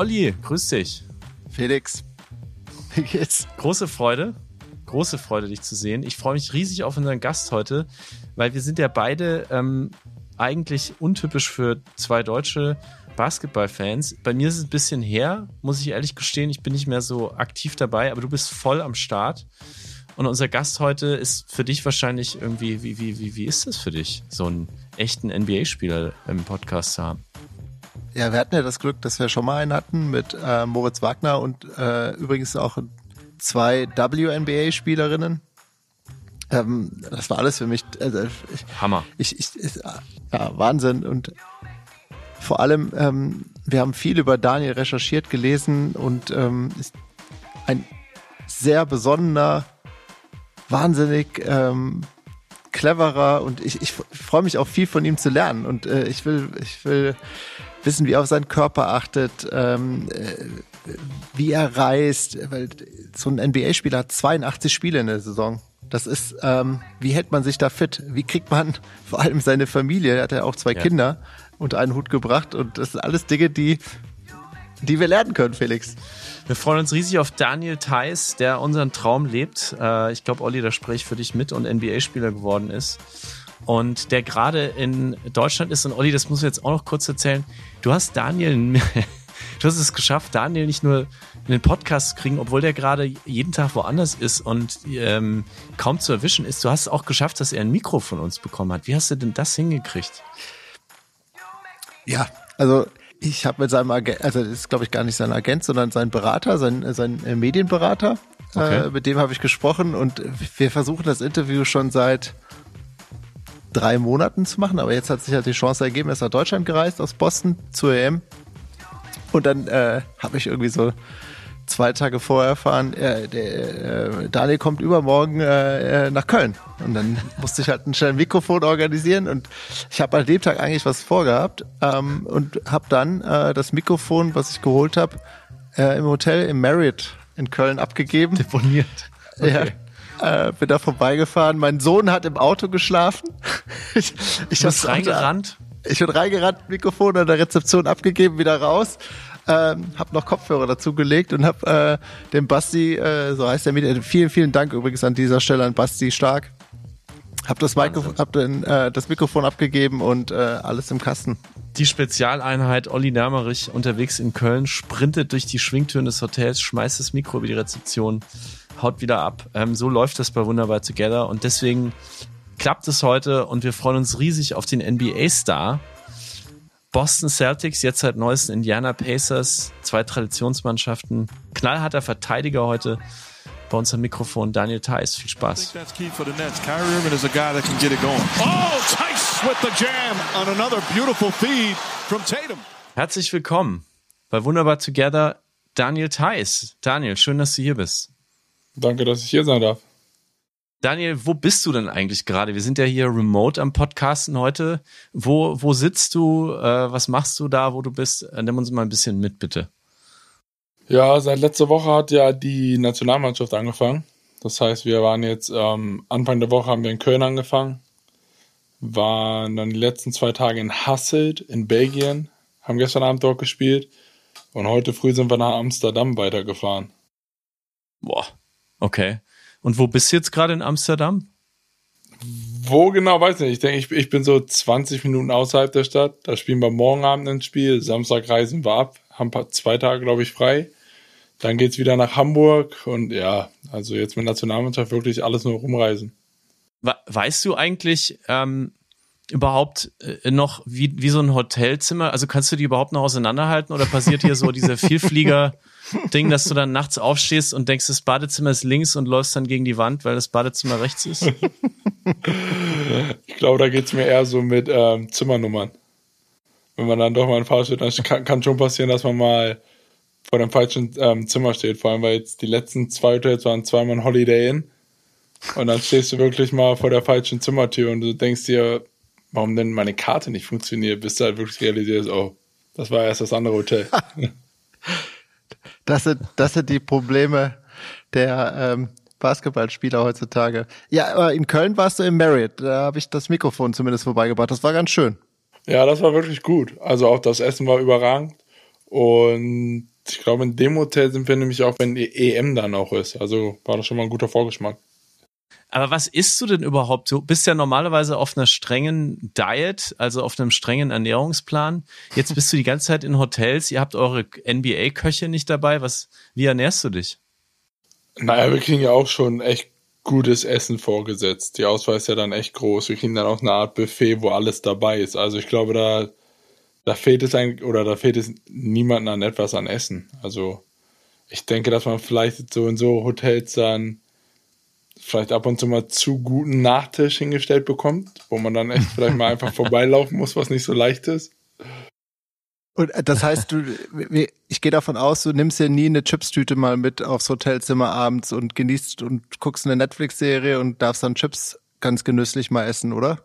Olli, grüß dich. Felix, wie geht's? Große Freude, große Freude, dich zu sehen. Ich freue mich riesig auf unseren Gast heute, weil wir sind ja beide ähm, eigentlich untypisch für zwei deutsche Basketballfans. Bei mir ist es ein bisschen her, muss ich ehrlich gestehen. Ich bin nicht mehr so aktiv dabei, aber du bist voll am Start. Und unser Gast heute ist für dich wahrscheinlich irgendwie, wie, wie, wie, wie ist das für dich, so einen echten NBA-Spieler im Podcast zu haben? Ja, wir hatten ja das Glück, dass wir schon mal einen hatten mit äh, Moritz Wagner und äh, übrigens auch zwei WNBA-Spielerinnen. Ähm, das war alles für mich. Also ich, Hammer. Ich, ich, ja, Wahnsinn. Und vor allem, ähm, wir haben viel über Daniel recherchiert, gelesen und ähm, ist ein sehr besonderer, wahnsinnig ähm, cleverer und ich, ich freue mich auch viel von ihm zu lernen und äh, ich will, ich will wissen, wie er auf seinen Körper achtet, ähm, äh, wie er reist, weil so ein NBA-Spieler hat 82 Spiele in der Saison. Das ist, ähm, wie hält man sich da fit? Wie kriegt man vor allem seine Familie, er hat ja auch zwei ja. Kinder, unter einen Hut gebracht und das sind alles Dinge, die, die wir lernen können, Felix. Wir freuen uns riesig auf Daniel Theiss, der unseren Traum lebt. Äh, ich glaube, Olli, da spreche ich für dich mit und NBA-Spieler geworden ist und der gerade in Deutschland ist. Und Olli, das muss ich jetzt auch noch kurz erzählen. Du hast Daniel, du hast es geschafft, Daniel nicht nur in den Podcast zu kriegen, obwohl der gerade jeden Tag woanders ist und ähm, kaum zu erwischen ist. Du hast es auch geschafft, dass er ein Mikro von uns bekommen hat. Wie hast du denn das hingekriegt? Ja, also ich habe mit seinem Agent, also das ist glaube ich gar nicht sein Agent, sondern sein Berater, sein, sein äh, Medienberater, okay. äh, mit dem habe ich gesprochen und wir versuchen das Interview schon seit drei Monaten zu machen, aber jetzt hat sich halt die Chance ergeben, er ist nach Deutschland gereist, aus Boston zur EM. Und dann äh, habe ich irgendwie so zwei Tage vorher erfahren, äh, der, äh, Daniel kommt übermorgen äh, äh nach Köln. Und dann musste ich halt ein schnell Mikrofon organisieren und ich habe an dem Tag eigentlich was vorgehabt ähm, und habe dann äh, das Mikrofon, was ich geholt habe, äh, im Hotel im Marriott in Köln abgegeben. Deponiert. Okay. Ja, äh, bin da vorbeigefahren. Mein Sohn hat im Auto geschlafen. ich ich bin reingerannt. Ich bin reingerannt, Mikrofon an der Rezeption abgegeben, wieder raus. Ähm, hab noch Kopfhörer dazugelegt und hab äh, dem Basti, äh, so heißt der Mieter, vielen, vielen Dank übrigens an dieser Stelle an Basti Stark. Hab das, Mikrofon, hab den, äh, das Mikrofon abgegeben und äh, alles im Kasten. Die Spezialeinheit Olli Nermerich unterwegs in Köln sprintet durch die Schwingtüren des Hotels, schmeißt das Mikro über die Rezeption haut wieder ab. Ähm, so läuft das bei Wunderbar Together und deswegen klappt es heute und wir freuen uns riesig auf den NBA-Star. Boston Celtics, jetzt seit neuesten Indiana Pacers, zwei Traditionsmannschaften. Knallharter Verteidiger heute bei uns am Mikrofon Daniel Theiss. Viel Spaß. Herzlich willkommen bei Wunderbar Together, Daniel Theiss. Daniel, schön, dass du hier bist. Danke, dass ich hier sein darf. Daniel, wo bist du denn eigentlich gerade? Wir sind ja hier remote am Podcasten heute. Wo, wo sitzt du? Äh, was machst du da, wo du bist? Äh, nimm uns mal ein bisschen mit, bitte. Ja, seit letzter Woche hat ja die Nationalmannschaft angefangen. Das heißt, wir waren jetzt ähm, Anfang der Woche haben wir in Köln angefangen, waren dann die letzten zwei Tage in Hasselt in Belgien, haben gestern Abend dort gespielt und heute früh sind wir nach Amsterdam weitergefahren. Boah, Okay. Und wo bist du jetzt gerade in Amsterdam? Wo genau, weiß nicht. Ich denke, ich, ich bin so 20 Minuten außerhalb der Stadt. Da spielen wir morgen Abend ein Spiel. Samstag reisen wir ab. Haben zwei Tage, glaube ich, frei. Dann geht's wieder nach Hamburg. Und ja, also jetzt mit Nationalmannschaft wirklich alles nur rumreisen. Weißt du eigentlich ähm, überhaupt äh, noch wie, wie so ein Hotelzimmer? Also kannst du die überhaupt noch auseinanderhalten oder passiert hier so dieser Vielflieger? Ding, dass du dann nachts aufstehst und denkst, das Badezimmer ist links und läufst dann gegen die Wand, weil das Badezimmer rechts ist? ich glaube, da geht es mir eher so mit ähm, Zimmernummern. Wenn man dann doch mal ein Fall steht, dann kann, kann, schon passieren, dass man mal vor dem falschen ähm, Zimmer steht. Vor allem, weil jetzt die letzten zwei Hotels waren zweimal ein Holiday Inn. Und dann stehst du wirklich mal vor der falschen Zimmertür und du denkst dir, warum denn meine Karte nicht funktioniert, bis du halt wirklich realisierst, oh, das war erst das andere Hotel. Das sind, das sind die Probleme der ähm, Basketballspieler heutzutage. Ja, aber in Köln warst du im Marriott. Da habe ich das Mikrofon zumindest vorbeigebracht. Das war ganz schön. Ja, das war wirklich gut. Also auch das Essen war überragend. Und ich glaube, in dem Hotel sind wir nämlich auch, wenn die EM dann auch ist. Also war das schon mal ein guter Vorgeschmack. Aber was isst du denn überhaupt? Du bist ja normalerweise auf einer strengen Diet, also auf einem strengen Ernährungsplan. Jetzt bist du die ganze Zeit in Hotels. Ihr habt eure NBA-Köche nicht dabei. Was, wie ernährst du dich? Naja, wir kriegen ja auch schon echt gutes Essen vorgesetzt. Die Auswahl ist ja dann echt groß. Wir kriegen dann auch eine Art Buffet, wo alles dabei ist. Also ich glaube, da, da fehlt es eigentlich, oder da fehlt es niemandem an etwas an Essen. Also ich denke, dass man vielleicht so in so Hotels dann vielleicht ab und zu mal zu guten Nachtisch hingestellt bekommt, wo man dann echt vielleicht mal einfach vorbeilaufen muss, was nicht so leicht ist. Und äh, das heißt, du, ich gehe davon aus, du nimmst ja nie eine Chipstüte mal mit aufs Hotelzimmer abends und genießt und guckst eine Netflix-Serie und darfst dann Chips ganz genüsslich mal essen, oder?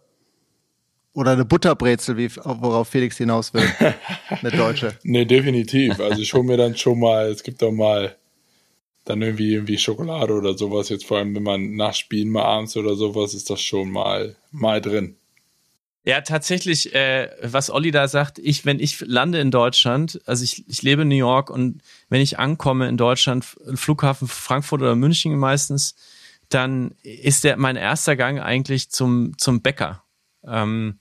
Oder eine Butterbrezel, wie, worauf Felix hinaus will. Eine deutsche. nee, definitiv. Also ich hole mir dann schon mal, es gibt doch mal dann irgendwie, irgendwie Schokolade oder sowas. Jetzt vor allem, wenn man nach Spielen mal abends oder sowas, ist das schon mal, mal drin. Ja, tatsächlich, äh, was Olli da sagt, ich, wenn ich lande in Deutschland, also ich, ich lebe in New York und wenn ich ankomme in Deutschland, Flughafen Frankfurt oder München meistens, dann ist der mein erster Gang eigentlich zum, zum Bäcker. Ähm,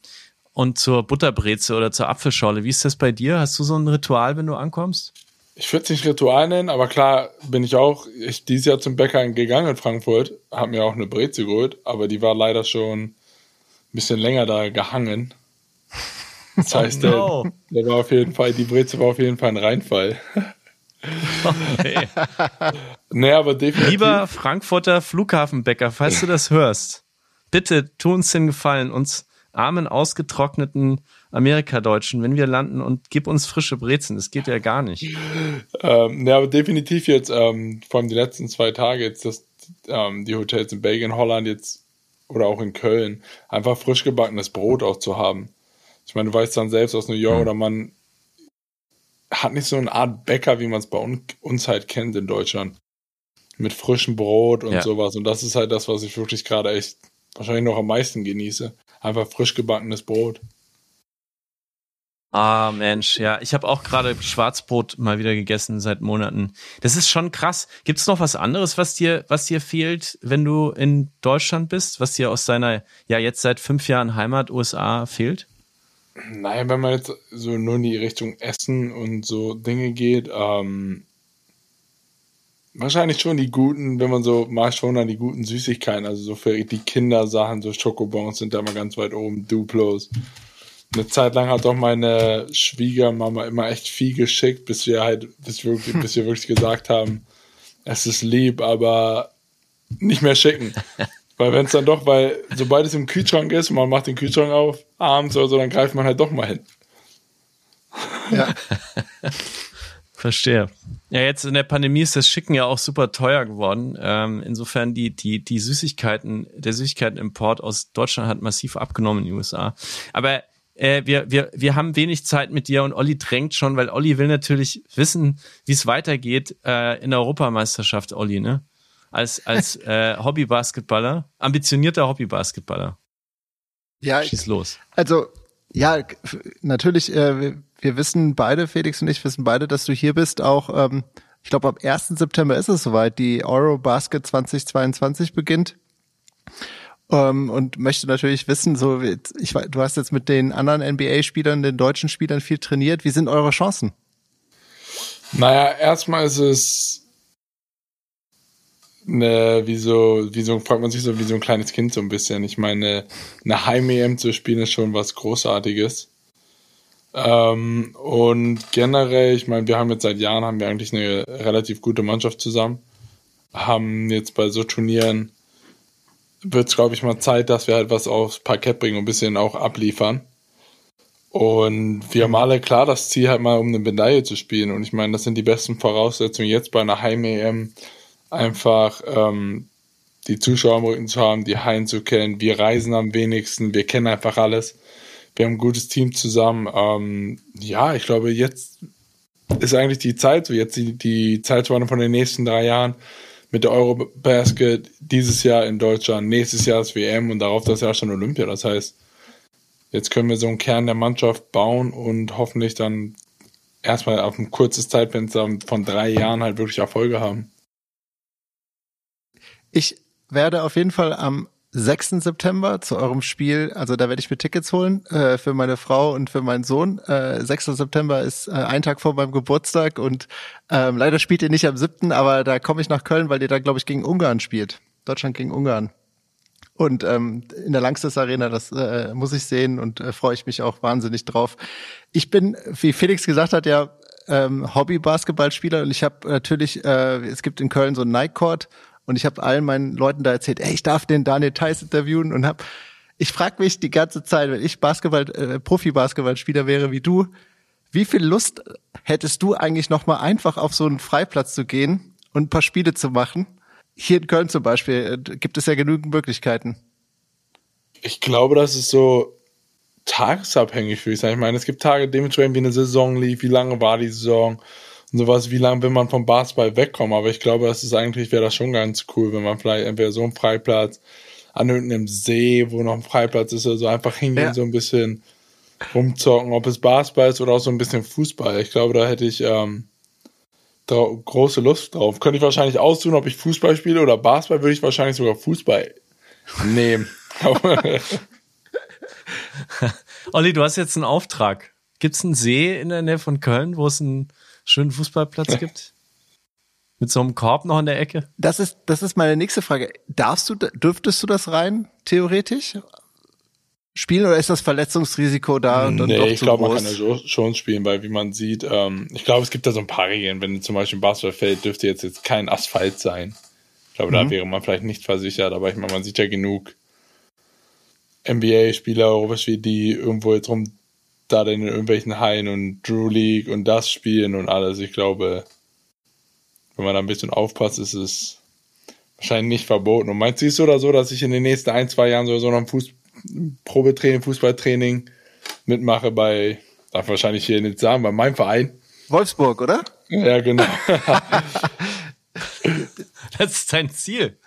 und zur Butterbreze oder zur Apfelschorle. Wie ist das bei dir? Hast du so ein Ritual, wenn du ankommst? Ich würde es nicht Ritual nennen, aber klar bin ich auch ich, dieses Jahr zum Bäcker gegangen in Frankfurt, habe mir auch eine Breze geholt, aber die war leider schon ein bisschen länger da gehangen. Das oh heißt, oh no. der, der, war auf jeden Fall, die Breze war auf jeden Fall ein Reinfall. Nee. nee, aber definitiv. Lieber Frankfurter Flughafenbäcker, falls du das hörst, bitte tu uns den Gefallen, uns armen, ausgetrockneten Amerikadeutschen, wenn wir landen und gib uns frische Brezen. Das geht ja gar nicht. Ähm, ja, aber definitiv jetzt, ähm, vor allem die letzten zwei Tage, jetzt, dass ähm, die Hotels in Belgien, Holland jetzt oder auch in Köln, einfach frisch gebackenes Brot auch zu haben. Ich meine, du weißt dann selbst aus New York mhm. oder man hat nicht so eine Art Bäcker, wie man es bei un uns halt kennt in Deutschland. Mit frischem Brot und ja. sowas. Und das ist halt das, was ich wirklich gerade echt wahrscheinlich noch am meisten genieße. Einfach frisch gebackenes Brot. Ah, Mensch, ja. Ich habe auch gerade Schwarzbrot mal wieder gegessen seit Monaten. Das ist schon krass. Gibt es noch was anderes, was dir, was dir fehlt, wenn du in Deutschland bist, was dir aus deiner, ja, jetzt seit fünf Jahren Heimat USA fehlt? Naja, wenn man jetzt so nur in die Richtung Essen und so Dinge geht, ähm, wahrscheinlich schon die guten, wenn man so mal schon an die guten Süßigkeiten, also so für die Kindersachen, so Schokobons sind da mal ganz weit oben, Duplos eine Zeit lang hat auch meine Schwiegermama immer echt viel geschickt, bis wir halt, bis wir, bis wir wirklich gesagt haben, es ist lieb, aber nicht mehr schicken. Weil wenn es dann doch, weil sobald es im Kühlschrank ist und man macht den Kühlschrank auf, abends oder so, dann greift man halt doch mal hin. Ja. Verstehe. Ja, jetzt in der Pandemie ist das Schicken ja auch super teuer geworden. Ähm, insofern die, die, die Süßigkeiten, der Süßigkeitenimport aus Deutschland hat massiv abgenommen in den USA. Aber äh, wir, wir, wir haben wenig Zeit mit dir und Olli drängt schon, weil Olli will natürlich wissen, wie es weitergeht äh, in der Europameisterschaft, Olli, ne? Als, als äh, Hobbybasketballer, ambitionierter Hobbybasketballer. Ja, schieß los. Also, ja, natürlich, äh, wir, wir wissen beide, Felix und ich wissen beide, dass du hier bist, auch ähm, ich glaube, am 1. September ist es soweit. Die Eurobasket 2022 beginnt ähm, und möchte natürlich wissen, so, ich, du hast jetzt mit den anderen NBA-Spielern, den deutschen Spielern viel trainiert. Wie sind eure Chancen? Naja, erstmal ist es eine, wie so, wie so, fragt man sich so wie so ein kleines Kind so ein bisschen. Ich meine, eine Heim-EM zu spielen ist schon was Großartiges. Ähm, und generell, ich meine, wir haben jetzt seit Jahren haben wir eigentlich eine relativ gute Mannschaft zusammen. Haben jetzt bei so Turnieren wird es, glaube ich, mal Zeit, dass wir halt was aufs Parkett bringen und ein bisschen auch abliefern. Und wir haben alle klar das Ziel, halt mal um eine Medaille zu spielen. Und ich meine, das sind die besten Voraussetzungen jetzt bei einer Heim-EM, einfach ähm, die Zuschauer am Rücken zu haben, die Hallen zu kennen. Wir reisen am wenigsten, wir kennen einfach alles. Wir haben ein gutes Team zusammen. Ähm, ja, ich glaube, jetzt ist eigentlich die Zeit, so jetzt die, die Zeitspanne von den nächsten drei Jahren mit der Eurobasket dieses Jahr in Deutschland, nächstes Jahr das WM und darauf das Jahr schon Olympia. Das heißt, jetzt können wir so einen Kern der Mannschaft bauen und hoffentlich dann erstmal auf ein kurzes Zeitfenster von drei Jahren halt wirklich Erfolge haben. Ich werde auf jeden Fall am 6. September zu eurem Spiel, also da werde ich mir Tickets holen äh, für meine Frau und für meinen Sohn. Äh, 6. September ist äh, ein Tag vor meinem Geburtstag und ähm, leider spielt ihr nicht am 7., aber da komme ich nach Köln, weil ihr da, glaube ich, gegen Ungarn spielt. Deutschland gegen Ungarn. Und ähm, in der Langstes Arena, das äh, muss ich sehen und äh, freue ich mich auch wahnsinnig drauf. Ich bin, wie Felix gesagt hat, ja ähm, Hobby-Basketballspieler und ich habe natürlich, äh, es gibt in Köln so ein Nike Court und ich habe allen meinen Leuten da erzählt, ey, ich darf den Daniel Theiss interviewen und hab, ich frage mich die ganze Zeit, wenn ich Basketball, äh, Profi-Basketballspieler wäre wie du, wie viel Lust hättest du eigentlich noch mal einfach auf so einen Freiplatz zu gehen und ein paar Spiele zu machen? Hier in Köln zum Beispiel äh, gibt es ja genügend Möglichkeiten. Ich glaube, das ist so tagesabhängig, würde ich sagen. Ich meine, es gibt Tage dementsprechend, wie eine Saison lief, wie lange war die Saison, sowas, wie lange will man vom Basketball wegkommen. Aber ich glaube, das ist eigentlich, wäre das schon ganz cool, wenn man vielleicht entweder so einen Freiplatz an irgendeinem See, wo noch ein Freiplatz ist, oder so einfach hingehen, ja. so ein bisschen rumzocken, ob es Basketball ist oder auch so ein bisschen Fußball. Ich glaube, da hätte ich ähm, große Lust drauf. Könnte ich wahrscheinlich aussuchen, ob ich Fußball spiele oder Basketball, würde ich wahrscheinlich sogar Fußball nehmen. Olli, du hast jetzt einen Auftrag. Gibt es einen See in der Nähe von Köln, wo es ein schönen Fußballplatz gibt? Mit so einem Korb noch in der Ecke? Das ist, das ist meine nächste Frage. Darfst du, dürftest du das rein, theoretisch? Spielen oder ist das Verletzungsrisiko da? Und dann nee, ich glaube, man kann ja schon spielen, weil wie man sieht, ähm, ich glaube, es gibt da so ein paar Regeln. Wenn zum Beispiel ein Basketballfeld dürfte jetzt, jetzt kein Asphalt sein. Ich glaube, mhm. da wäre man vielleicht nicht versichert, aber ich meine, man sieht ja genug NBA-Spieler, wie die irgendwo jetzt rum da dann in irgendwelchen Hallen und Drew League und das spielen und alles. Ich glaube, wenn man da ein bisschen aufpasst, ist es wahrscheinlich nicht verboten. Und meinst du es oder so, dass ich in den nächsten ein, zwei Jahren so noch ein Fuß Probetraining, Fußballtraining mitmache bei, darf wahrscheinlich hier nicht sagen, bei meinem Verein. Wolfsburg, oder? Ja, genau. das ist dein Ziel.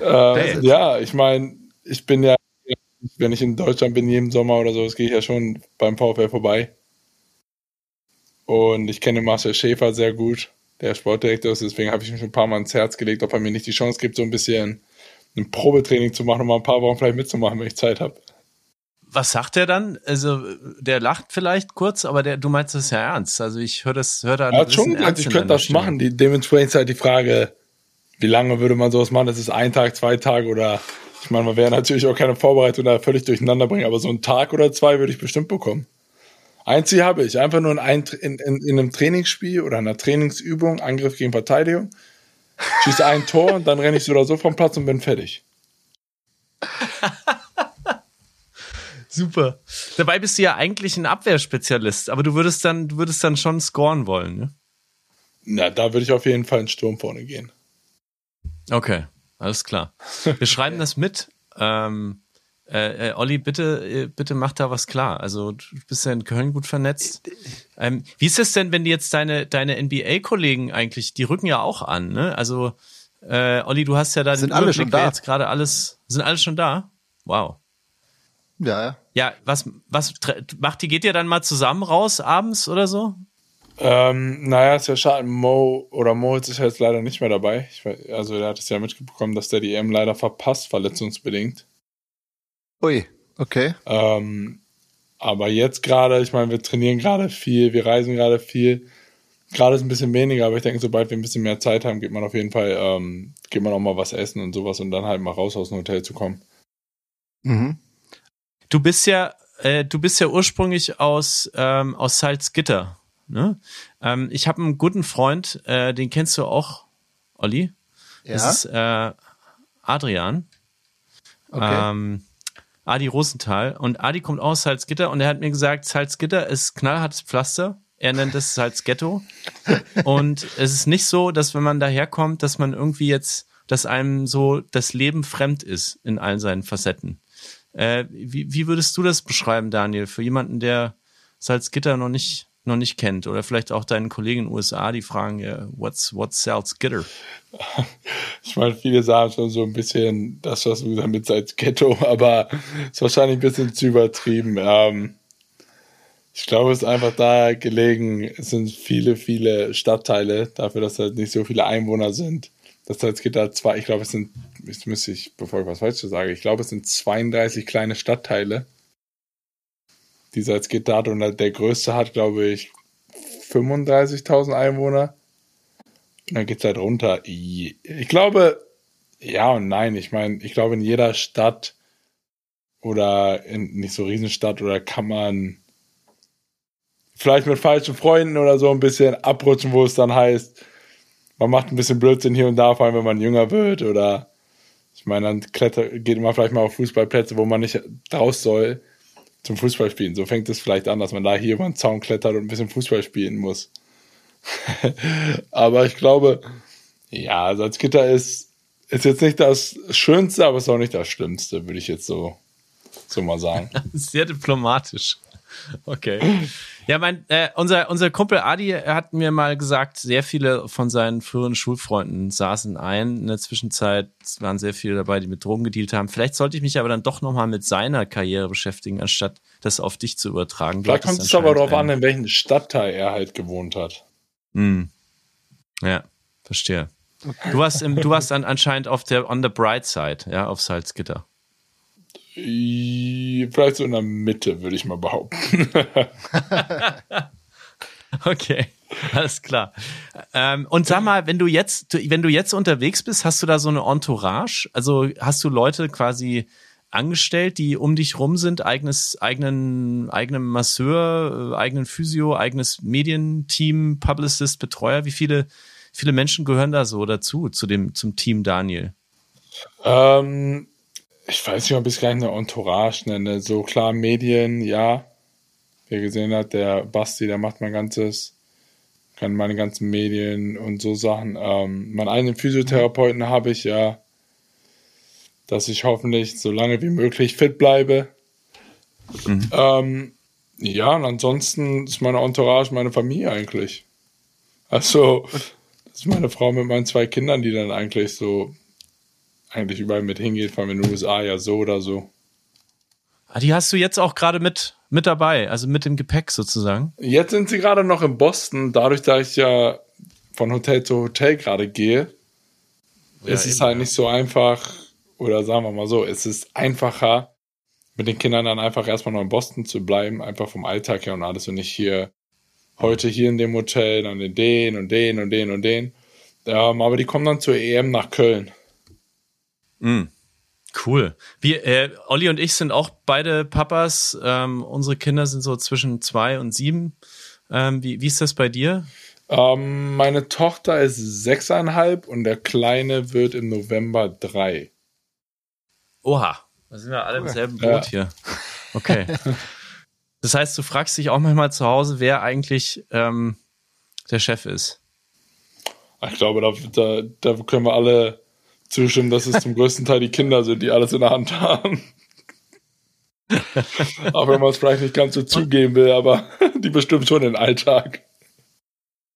Äh, ja, ich meine, ich bin ja wenn ich in Deutschland bin, jeden Sommer oder so, das gehe ich ja schon beim VfL vorbei. Und ich kenne Marcel Schäfer sehr gut, der Sportdirektor ist, deswegen habe ich mich ein paar Mal ins Herz gelegt, ob er mir nicht die Chance gibt, so ein bisschen ein Probetraining zu machen, um mal ein paar Wochen vielleicht mitzumachen, wenn ich Zeit habe. Was sagt er dann? Also, der lacht vielleicht kurz, aber der, du meinst das ja ernst. Also, ich höre das, höre da. Er hat schon gesagt, ich könnte das Stimme. machen. Die, dementsprechend ist halt die Frage, wie lange würde man sowas machen? Das ist ein Tag, zwei Tage oder ich meine, man wäre natürlich auch keine Vorbereitung da völlig durcheinander bringen, aber so einen Tag oder zwei würde ich bestimmt bekommen. Ein Ziel habe ich, einfach nur in, in, in, in einem Trainingsspiel oder einer Trainingsübung, Angriff gegen Verteidigung, schieße ein Tor und dann renne ich so oder so vom Platz und bin fertig. Super. Dabei bist du ja eigentlich ein Abwehrspezialist, aber du würdest dann, du würdest dann schon scoren wollen, ne? Na, da würde ich auf jeden Fall in Sturm vorne gehen. Okay. Alles klar. Wir schreiben das mit. Ähm, äh, äh, Olli, bitte, äh, bitte mach da was klar. Also du bist ja in Köln gut vernetzt. Ähm, wie ist es denn, wenn die jetzt deine, deine NBA-Kollegen eigentlich, die rücken ja auch an, ne? Also äh, Olli, du hast ja da sind alle schon da. jetzt gerade alles, sind alle schon da? Wow. Ja, ja. Ja, was, was macht die, geht ihr dann mal zusammen raus abends oder so? Ähm, naja, ist ja schade. Mo oder Moritz ist ja jetzt leider nicht mehr dabei. Weiß, also, er hat es ja mitbekommen, dass der die EM leider verpasst, verletzungsbedingt. Ui, okay. Ähm, aber jetzt gerade, ich meine, wir trainieren gerade viel, wir reisen gerade viel. Gerade ist ein bisschen weniger, aber ich denke, sobald wir ein bisschen mehr Zeit haben, geht man auf jeden Fall, ähm, geht man auch mal was essen und sowas und dann halt mal raus aus dem Hotel zu kommen. Mhm. Du bist ja, äh, du bist ja ursprünglich aus, ähm, aus Salzgitter. Ne? Ähm, ich habe einen guten Freund, äh, den kennst du auch, Olli. Ja. Das ist äh, Adrian. Okay. Ähm, Adi Rosenthal. Und Adi kommt aus Salzgitter und er hat mir gesagt, Salzgitter ist knallhartes Pflaster. Er nennt es Salzghetto. und es ist nicht so, dass wenn man daherkommt, dass man irgendwie jetzt, dass einem so das Leben fremd ist in allen seinen Facetten. Äh, wie, wie würdest du das beschreiben, Daniel, für jemanden, der Salzgitter noch nicht noch nicht kennt oder vielleicht auch deinen Kollegen in den USA, die fragen, ja, what's, what's Salzgitter? Ich meine, viele sagen schon so ein bisschen das, was du gesagt mit Ghetto, aber ist wahrscheinlich ein bisschen zu übertrieben. Ähm, Ich glaube, es ist einfach da gelegen, es sind viele, viele Stadtteile, dafür, dass halt nicht so viele Einwohner sind. Das heißt, es geht da zwei, ich glaube, es sind, jetzt müsste ich, bevor ich was Falsches sage, ich glaube, es sind 32 kleine Stadtteile. Dieser Salzgitter und der größte hat, glaube ich, 35.000 Einwohner. Und dann geht es halt runter. Ich glaube, ja und nein. Ich meine, ich glaube, in jeder Stadt oder in nicht so Riesenstadt oder kann man vielleicht mit falschen Freunden oder so ein bisschen abrutschen, wo es dann heißt, man macht ein bisschen Blödsinn hier und da, vor allem wenn man jünger wird oder ich meine, dann klettert, geht man vielleicht mal auf Fußballplätze, wo man nicht raus soll zum Fußballspielen. So fängt es vielleicht an, dass man da hier über den Zaun klettert und ein bisschen Fußball spielen muss. aber ich glaube, ja, Salzgitter ist, ist jetzt nicht das Schönste, aber ist auch nicht das Schlimmste, würde ich jetzt so, so mal sagen. Sehr diplomatisch. Okay. Ja, mein, äh, unser, unser Kumpel Adi hat mir mal gesagt, sehr viele von seinen früheren Schulfreunden saßen ein. In der Zwischenzeit waren sehr viele dabei, die mit Drogen gedealt haben. Vielleicht sollte ich mich aber dann doch nochmal mit seiner Karriere beschäftigen, anstatt das auf dich zu übertragen. Vielleicht kommt es aber darauf an, in welchem Stadtteil er halt gewohnt hat. Hm. Ja, verstehe. Du warst, im, du warst dann anscheinend auf der on the bright side, ja, auf Salzgitter. Vielleicht so in der Mitte, würde ich mal behaupten. okay, alles klar. Ähm, und sag mal, wenn du jetzt, wenn du jetzt unterwegs bist, hast du da so eine Entourage? Also hast du Leute quasi angestellt, die um dich rum sind, eigenes, eigenen, eigenen Masseur, äh, eigenen Physio, eigenes Medienteam, Publicist, Betreuer? Wie viele, viele Menschen gehören da so dazu, zu dem, zum Team Daniel? Ähm, ich weiß nicht, ob ich es gleich eine Entourage nenne. So klar, Medien, ja. Wer gesehen hat, der Basti, der macht mein ganzes, kann meine ganzen Medien und so Sachen. Ähm, meinen eigenen Physiotherapeuten habe ich ja, dass ich hoffentlich so lange wie möglich fit bleibe. Mhm. Ähm, ja, und ansonsten ist meine Entourage meine Familie eigentlich. Also, das ist meine Frau mit meinen zwei Kindern, die dann eigentlich so eigentlich überall mit hingeht, vor allem in den USA ja so oder so. Ah, die hast du jetzt auch gerade mit, mit dabei, also mit dem Gepäck sozusagen? Jetzt sind sie gerade noch in Boston, dadurch, dass ich ja von Hotel zu Hotel gerade gehe, ja, ist es halt ja. nicht so einfach, oder sagen wir mal so, es ist einfacher, mit den Kindern dann einfach erstmal noch in Boston zu bleiben, einfach vom Alltag her und alles und nicht hier, heute hier in dem Hotel, dann in den und den und den und den. Ähm, aber die kommen dann zur EM nach Köln. Mm. Cool. Wir, äh, Olli und ich sind auch beide Papas. Ähm, unsere Kinder sind so zwischen zwei und sieben. Ähm, wie, wie ist das bei dir? Ähm, meine Tochter ist sechseinhalb und der Kleine wird im November drei. Oha, da sind wir alle im selben Boot ja. hier. Okay. Das heißt, du fragst dich auch manchmal zu Hause, wer eigentlich ähm, der Chef ist. Ich glaube, da, da, da können wir alle zustimmen, dass es zum größten Teil die Kinder sind, die alles in der Hand haben. Auch wenn man es vielleicht nicht ganz so zugeben will, aber die bestimmt schon den Alltag.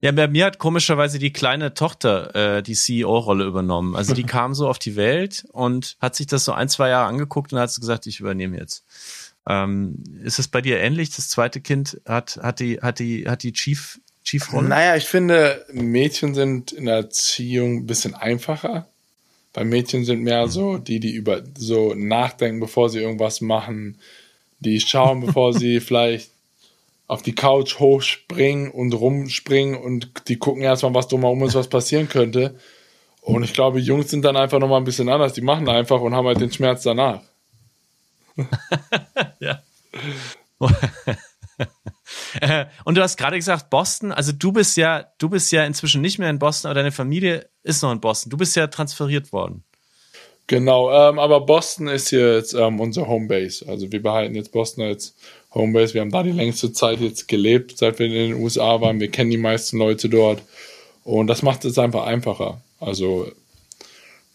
Ja, bei mir hat komischerweise die kleine Tochter äh, die CEO-Rolle übernommen. Also die kam so auf die Welt und hat sich das so ein, zwei Jahre angeguckt und hat gesagt, ich übernehme jetzt. Ähm, ist es bei dir ähnlich? Das zweite Kind hat, hat die, hat die, hat die Chief, Chief-Rolle? Naja, ich finde, Mädchen sind in der Erziehung ein bisschen einfacher. Bei Mädchen sind mehr so die, die über so nachdenken, bevor sie irgendwas machen, die schauen, bevor sie vielleicht auf die Couch hochspringen und rumspringen und die gucken erstmal, was drumherum ist, was passieren könnte. Und ich glaube, Jungs sind dann einfach nochmal ein bisschen anders. Die machen einfach und haben halt den Schmerz danach. ja. Äh, und du hast gerade gesagt Boston. Also du bist ja, du bist ja inzwischen nicht mehr in Boston, aber deine Familie ist noch in Boston. Du bist ja transferiert worden. Genau, ähm, aber Boston ist jetzt ähm, unser Homebase. Also wir behalten jetzt Boston als Homebase. Wir haben da die längste Zeit jetzt gelebt, seit wir in den USA waren. Wir kennen die meisten Leute dort. Und das macht es einfach einfacher. Also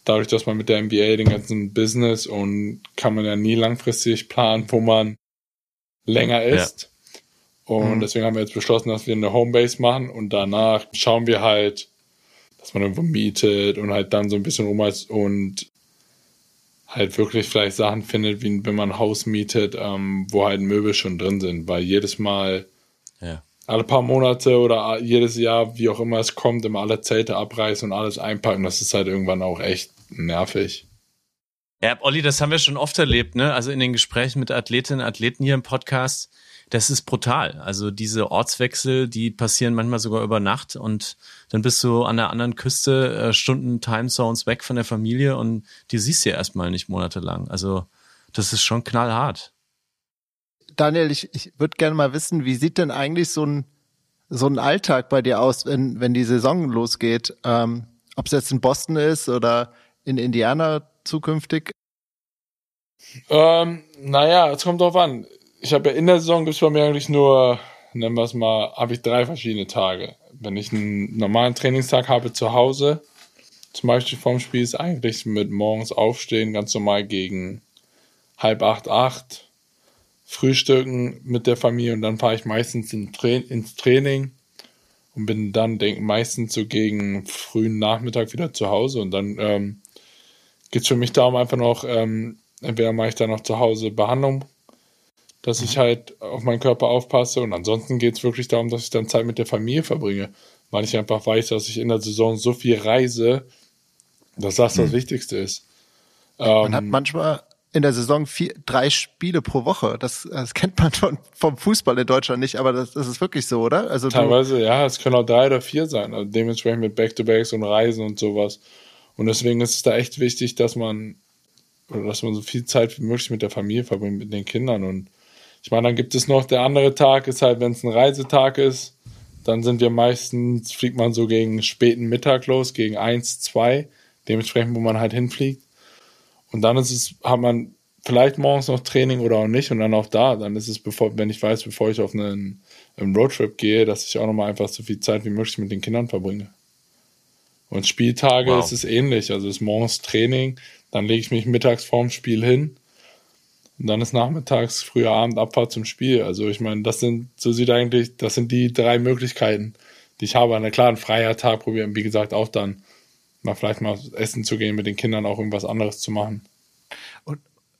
dadurch, dass man mit der NBA den ganzen Business und kann man ja nie langfristig planen, wo man länger ist. Ja. Und mhm. deswegen haben wir jetzt beschlossen, dass wir eine Homebase machen und danach schauen wir halt, dass man irgendwo mietet und halt dann so ein bisschen rumreist und halt wirklich vielleicht Sachen findet, wie wenn man ein Haus mietet, ähm, wo halt Möbel schon drin sind. Weil jedes Mal, Ja. Alle paar Monate oder jedes Jahr, wie auch immer es kommt, immer alle Zelte abreißen und alles einpacken. Das ist halt irgendwann auch echt nervig. Ja, Olli, das haben wir schon oft erlebt, ne? Also in den Gesprächen mit Athletinnen und Athleten hier im Podcast. Das ist brutal. Also diese Ortswechsel, die passieren manchmal sogar über Nacht und dann bist du an der anderen Küste äh, Stunden Timezones weg von der Familie und die siehst du ja erstmal nicht monatelang. Also das ist schon knallhart. Daniel, ich, ich würde gerne mal wissen, wie sieht denn eigentlich so ein so ein Alltag bei dir aus, wenn wenn die Saison losgeht? Ähm, Ob es jetzt in Boston ist oder in Indiana zukünftig? Ähm, naja, es kommt drauf an. Ich habe ja in der Saison gibt es bei mir eigentlich nur, nennen wir es mal, habe ich drei verschiedene Tage. Wenn ich einen normalen Trainingstag habe zu Hause, zum Beispiel vorm Spiel, ist eigentlich mit morgens aufstehen ganz normal gegen halb acht, acht, frühstücken mit der Familie und dann fahre ich meistens in Tra ins Training und bin dann denk, meistens so gegen frühen Nachmittag wieder zu Hause und dann ähm, geht es für mich darum, einfach noch, ähm, entweder mache ich dann noch zu Hause Behandlung, dass ich mhm. halt auf meinen Körper aufpasse und ansonsten geht es wirklich darum, dass ich dann Zeit mit der Familie verbringe, weil ich einfach weiß, dass ich in der Saison so viel reise, dass das mhm. das Wichtigste ist. Man ähm, hat manchmal in der Saison vier, drei Spiele pro Woche. Das, das kennt man schon vom Fußball in Deutschland nicht, aber das, das ist wirklich so, oder? Also teilweise, ja, es können auch drei oder vier sein. Also dementsprechend mit Back-to-Backs und Reisen und sowas. Und deswegen ist es da echt wichtig, dass man, oder dass man so viel Zeit wie möglich mit der Familie verbringt, mit den Kindern. Und ich meine, dann gibt es noch, der andere Tag ist halt, wenn es ein Reisetag ist, dann sind wir meistens, fliegt man so gegen späten Mittag los, gegen eins, zwei, dementsprechend, wo man halt hinfliegt. Und dann ist es, hat man vielleicht morgens noch Training oder auch nicht und dann auch da, dann ist es, bevor, wenn ich weiß, bevor ich auf einen, einen Roadtrip gehe, dass ich auch nochmal einfach so viel Zeit wie möglich mit den Kindern verbringe. Und Spieltage wow. ist es ähnlich. Also ist morgens Training, dann lege ich mich mittags vorm Spiel hin und dann ist nachmittags früher Abend Abfahrt zum Spiel. Also ich meine, das sind, so sieht eigentlich, das sind die drei Möglichkeiten, die ich habe. Na klar, ein freier Tag probieren, wie gesagt, auch dann mal vielleicht mal essen zu gehen, mit den Kindern auch irgendwas anderes zu machen.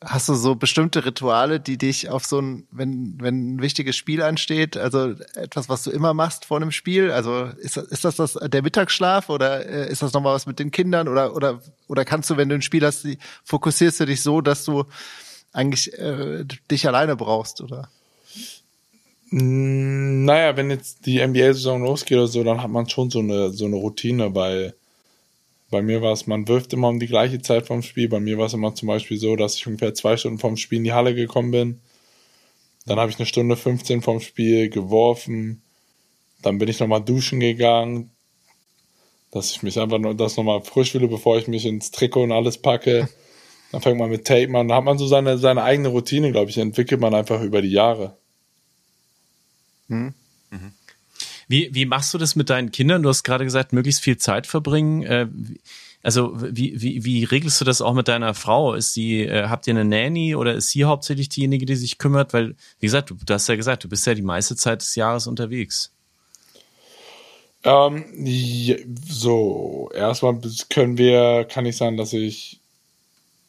Hast du so bestimmte Rituale, die dich auf so ein, wenn, wenn ein wichtiges Spiel ansteht, also etwas, was du immer machst vor einem Spiel? Also ist, das, ist das, das der Mittagsschlaf oder äh, ist das nochmal was mit den Kindern oder, oder, oder kannst du, wenn du ein Spiel hast, fokussierst du dich so, dass du eigentlich äh, dich alleine brauchst, oder? Naja, wenn jetzt die NBA-Saison losgeht oder so, dann hat man schon so eine, so eine Routine, weil bei mir war es, man wirft immer um die gleiche Zeit vom Spiel. Bei mir war es immer zum Beispiel so, dass ich ungefähr zwei Stunden vom Spiel in die Halle gekommen bin. Dann habe ich eine Stunde 15 vom Spiel geworfen. Dann bin ich nochmal duschen gegangen, dass ich mich einfach nur das nochmal frisch fühle, bevor ich mich ins Trikot und alles packe. Dann fängt man mit Tape an. Da hat man so seine, seine eigene Routine, glaube ich, entwickelt man einfach über die Jahre. Mhm. Mhm. Wie, wie machst du das mit deinen Kindern? Du hast gerade gesagt, möglichst viel Zeit verbringen. Äh, also wie, wie, wie regelst du das auch mit deiner Frau? Ist sie, äh, habt ihr eine Nanny oder ist sie hauptsächlich diejenige, die sich kümmert? Weil, wie gesagt, du, du hast ja gesagt, du bist ja die meiste Zeit des Jahres unterwegs. Ähm, so, erstmal können wir, kann ich sagen, dass ich,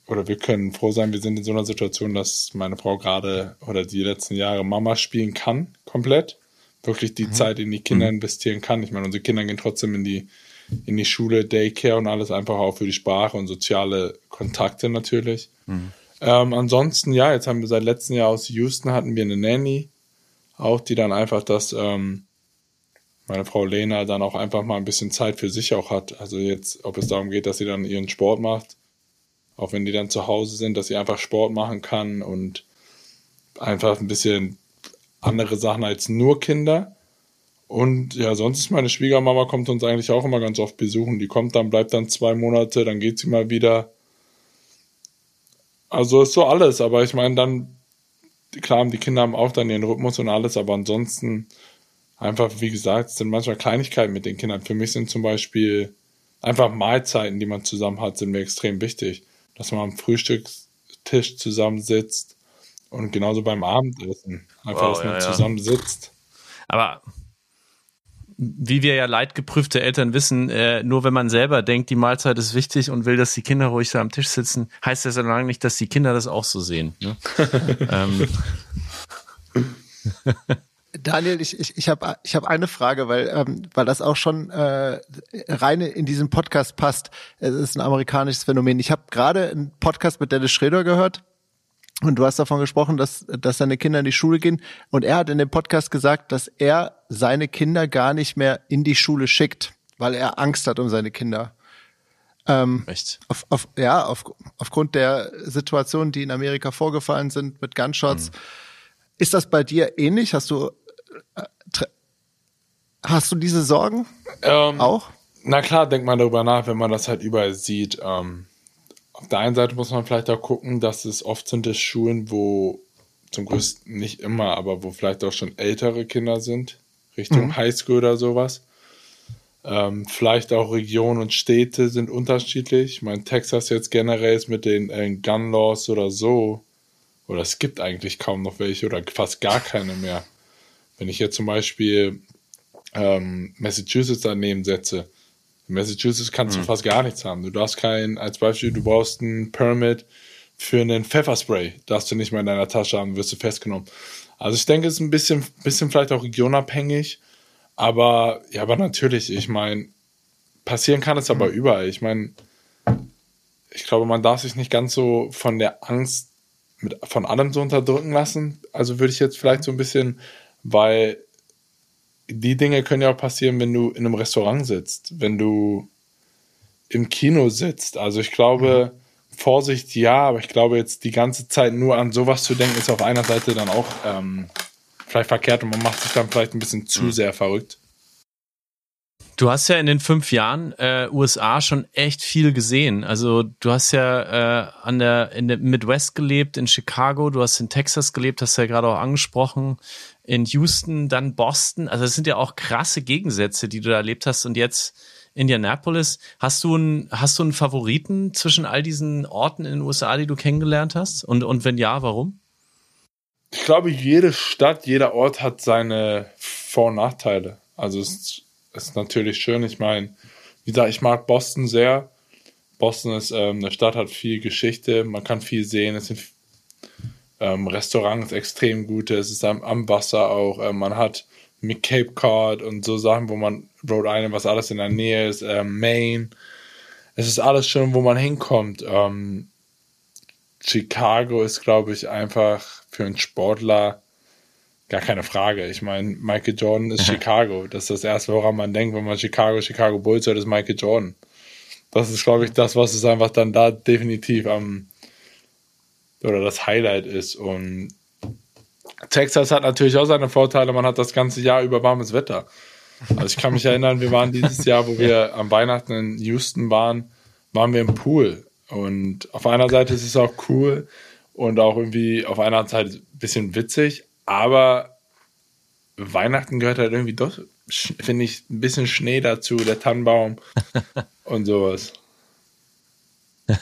oder wir können froh sein, wir sind in so einer Situation, dass meine Frau gerade oder die letzten Jahre Mama spielen kann, komplett wirklich die mhm. Zeit in die Kinder mhm. investieren kann. Ich meine, unsere Kinder gehen trotzdem in die, in die Schule, Daycare und alles einfach auch für die Sprache und soziale Kontakte natürlich. Mhm. Ähm, ansonsten, ja, jetzt haben wir seit letztem Jahr aus Houston hatten wir eine Nanny, auch die dann einfach das, ähm, meine Frau Lena dann auch einfach mal ein bisschen Zeit für sich auch hat. Also jetzt, ob es darum geht, dass sie dann ihren Sport macht, auch wenn die dann zu Hause sind, dass sie einfach Sport machen kann und einfach ein bisschen andere Sachen als nur Kinder. Und ja, sonst ist meine Schwiegermama kommt uns eigentlich auch immer ganz oft besuchen. Die kommt dann, bleibt dann zwei Monate, dann geht sie mal wieder. Also ist so alles, aber ich meine dann, klar, die Kinder haben auch dann ihren Rhythmus und alles, aber ansonsten einfach, wie gesagt, sind manchmal Kleinigkeiten mit den Kindern. Für mich sind zum Beispiel einfach Mahlzeiten, die man zusammen hat, sind mir extrem wichtig. Dass man am Frühstückstisch zusammensitzt, und genauso beim Abendessen. Einfach, wow, dass man ja, zusammen sitzt. Aber wie wir ja leidgeprüfte Eltern wissen, äh, nur wenn man selber denkt, die Mahlzeit ist wichtig und will, dass die Kinder ruhig da am Tisch sitzen, heißt das ja lange nicht, dass die Kinder das auch so sehen. Ne? ähm. Daniel, ich, ich, ich habe ich hab eine Frage, weil, ähm, weil das auch schon äh, rein in diesen Podcast passt. Es ist ein amerikanisches Phänomen. Ich habe gerade einen Podcast mit Dennis Schröder gehört und du hast davon gesprochen, dass, dass seine Kinder in die Schule gehen. Und er hat in dem Podcast gesagt, dass er seine Kinder gar nicht mehr in die Schule schickt, weil er Angst hat um seine Kinder. Ähm, Echt? Auf, auf, ja, auf, aufgrund der Situationen, die in Amerika vorgefallen sind mit Gunshots. Mhm. Ist das bei dir ähnlich? Hast du hast du diese Sorgen ähm, auch? Na klar, denkt man darüber nach, wenn man das halt überall sieht. Ähm, auf der einen Seite muss man vielleicht auch gucken, dass es oft sind es Schulen, wo zum größten nicht immer, aber wo vielleicht auch schon ältere Kinder sind, Richtung mhm. Highschool oder sowas. Ähm, vielleicht auch Regionen und Städte sind unterschiedlich. Ich meine, Texas jetzt generell ist mit den äh, Gun Laws oder so, oder es gibt eigentlich kaum noch welche oder fast gar keine mehr. Wenn ich jetzt zum Beispiel ähm, Massachusetts daneben setze, in Massachusetts kannst mhm. du fast gar nichts haben. Du darfst kein, als Beispiel, du brauchst ein Permit für einen Pfefferspray, darfst du nicht mehr in deiner Tasche haben, wirst du festgenommen. Also ich denke, es ist ein bisschen, bisschen vielleicht auch regionabhängig. Aber, ja, aber natürlich, ich meine, passieren kann es aber mhm. überall. Ich meine, ich glaube, man darf sich nicht ganz so von der Angst mit, von allem so unterdrücken lassen. Also würde ich jetzt vielleicht so ein bisschen, weil die Dinge können ja auch passieren, wenn du in einem Restaurant sitzt, wenn du im Kino sitzt. Also ich glaube, mhm. Vorsicht ja, aber ich glaube jetzt die ganze Zeit nur an sowas zu denken, ist auf einer Seite dann auch ähm, vielleicht verkehrt und man macht sich dann vielleicht ein bisschen zu mhm. sehr verrückt. Du hast ja in den fünf Jahren äh, USA schon echt viel gesehen. Also du hast ja äh, an der in der Midwest gelebt, in Chicago, du hast in Texas gelebt, hast ja gerade auch angesprochen, in Houston, dann Boston. Also es sind ja auch krasse Gegensätze, die du da erlebt hast. Und jetzt Indianapolis. Hast du einen, hast du einen Favoriten zwischen all diesen Orten in den USA, die du kennengelernt hast? Und, und wenn ja, warum? Ich glaube, jede Stadt, jeder Ort hat seine Vor- und Nachteile. Also es ist natürlich schön. Ich meine, wie gesagt, ich mag Boston sehr. Boston ist ähm, eine Stadt, hat viel Geschichte, man kann viel sehen. Es sind ähm, Restaurants extrem gute, es ist am, am Wasser auch. Ähm, man hat mit Cape Cod und so Sachen, wo man Rhode Island, was alles in der Nähe ist, ähm, Maine. Es ist alles schön, wo man hinkommt. Ähm, Chicago ist, glaube ich, einfach für einen Sportler gar keine Frage. Ich meine, Michael Jordan ist Chicago. Das ist das Erste, woran man denkt, wenn man Chicago, Chicago Bulls hört, ist Michael Jordan. Das ist, glaube ich, das, was es einfach dann da definitiv am oder das Highlight ist. Und Texas hat natürlich auch seine Vorteile. Man hat das ganze Jahr über warmes Wetter. Also ich kann mich erinnern, wir waren dieses Jahr, wo wir am Weihnachten in Houston waren, waren wir im Pool. Und auf einer Seite ist es auch cool, und auch irgendwie auf einer Seite ein bisschen witzig, aber Weihnachten gehört halt irgendwie doch, finde ich, ein bisschen Schnee dazu, der Tannenbaum und sowas.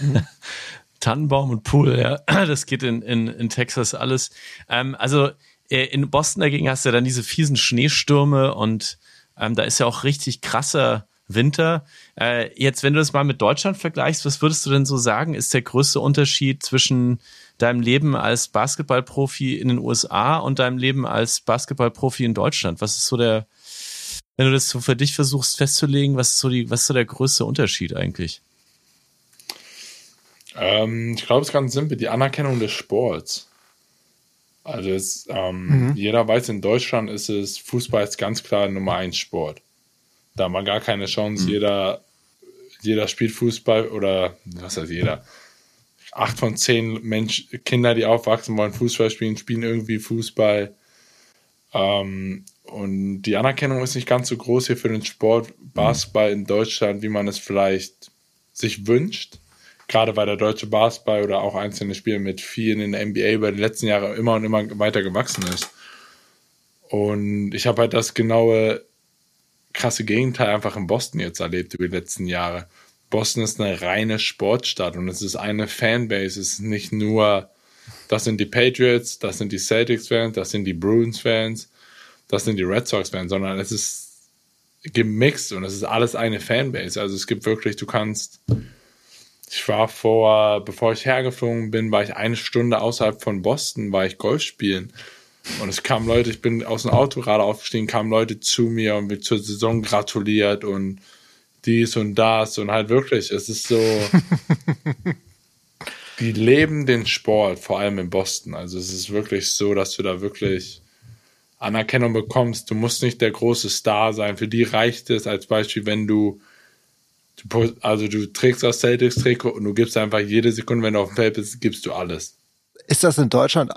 Tannenbaum und Pool, ja, das geht in, in, in Texas alles. Ähm, also äh, in Boston dagegen hast du ja dann diese fiesen Schneestürme und ähm, da ist ja auch richtig krasser Winter. Äh, jetzt, wenn du das mal mit Deutschland vergleichst, was würdest du denn so sagen, ist der größte Unterschied zwischen deinem Leben als Basketballprofi in den USA und deinem Leben als Basketballprofi in Deutschland? Was ist so der, wenn du das so für dich versuchst festzulegen, was ist so die, was ist so der größte Unterschied eigentlich? Ähm, ich glaube, es ist ganz simpel, die Anerkennung des Sports. Also es, ähm, mhm. jeder weiß, in Deutschland ist es, Fußball ist ganz klar Nummer eins Sport. Da hat man gar keine Chance. Mhm. Jeder, jeder spielt Fußball oder was heißt jeder? Acht von zehn Mensch, Kinder, die aufwachsen wollen, Fußball spielen, spielen irgendwie Fußball. Ähm, und die Anerkennung ist nicht ganz so groß hier für den Sport Basketball in Deutschland, wie man es vielleicht sich wünscht. Gerade weil der deutsche Basketball oder auch einzelne Spiele mit vielen in der NBA über die letzten Jahre immer und immer weiter gewachsen ist. Und ich habe halt das genaue krasse Gegenteil einfach in Boston jetzt erlebt über die letzten Jahre. Boston ist eine reine Sportstadt und es ist eine Fanbase. Es ist nicht nur, das sind die Patriots, das sind die Celtics-Fans, das sind die Bruins-Fans, das sind die Red Sox-Fans, sondern es ist gemixt und es ist alles eine Fanbase. Also es gibt wirklich, du kannst, ich war vor, bevor ich hergeflogen bin, war ich eine Stunde außerhalb von Boston, war ich Golf spielen. Und es kamen Leute, ich bin aus dem Auto gerade aufgestiegen, kamen Leute zu mir und mir zur Saison gratuliert und dies und das und halt wirklich, es ist so, die leben den Sport, vor allem in Boston. Also es ist wirklich so, dass du da wirklich Anerkennung bekommst. Du musst nicht der große Star sein. Für die reicht es als Beispiel, wenn du, also du trägst das Celtics-Trikot und du gibst einfach jede Sekunde, wenn du auf dem Feld bist, gibst du alles. Ist das in Deutschland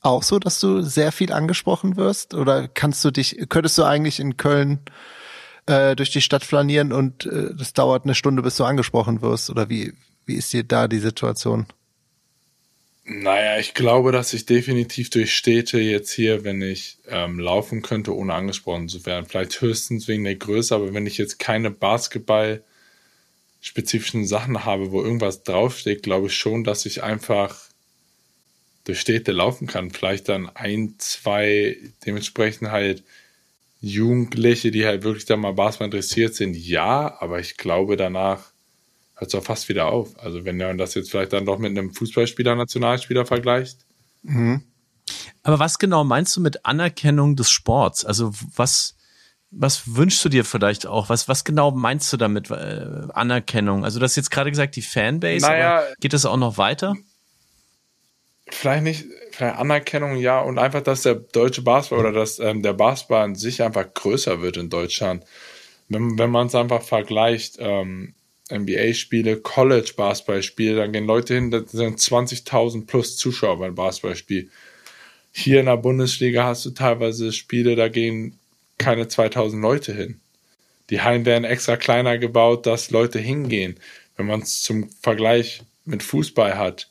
auch so, dass du sehr viel angesprochen wirst? Oder kannst du dich, könntest du eigentlich in Köln äh, durch die Stadt flanieren und äh, das dauert eine Stunde, bis du angesprochen wirst? Oder wie, wie ist dir da die Situation? Naja, ich glaube, dass ich definitiv durch Städte jetzt hier, wenn ich ähm, laufen könnte, ohne angesprochen zu werden. Vielleicht höchstens wegen der Größe, aber wenn ich jetzt keine Basketball-spezifischen Sachen habe, wo irgendwas draufsteht, glaube ich schon, dass ich einfach durch Städte laufen kann. Vielleicht dann ein, zwei, dementsprechend halt Jugendliche, die halt wirklich da mal Basketball interessiert sind, ja, aber ich glaube danach hört es auch fast wieder auf. Also wenn man das jetzt vielleicht dann doch mit einem Fußballspieler, Nationalspieler vergleicht. Mhm. Aber was genau meinst du mit Anerkennung des Sports? Also was, was wünschst du dir vielleicht auch? Was, was genau meinst du damit äh, Anerkennung? Also du hast jetzt gerade gesagt, die Fanbase, naja, geht das auch noch weiter? Vielleicht nicht, vielleicht Anerkennung, ja, und einfach, dass der deutsche Basketball oder dass ähm, der Basketball an sich einfach größer wird in Deutschland. Wenn, wenn man es einfach vergleicht, ähm, NBA-Spiele, College-Basketballspiele, dann gehen Leute hin, da sind 20.000 plus Zuschauer beim Basketballspiel. Hier in der Bundesliga hast du teilweise Spiele, da gehen keine 2000 Leute hin. Die Hallen werden extra kleiner gebaut, dass Leute hingehen. Wenn man es zum Vergleich mit Fußball hat,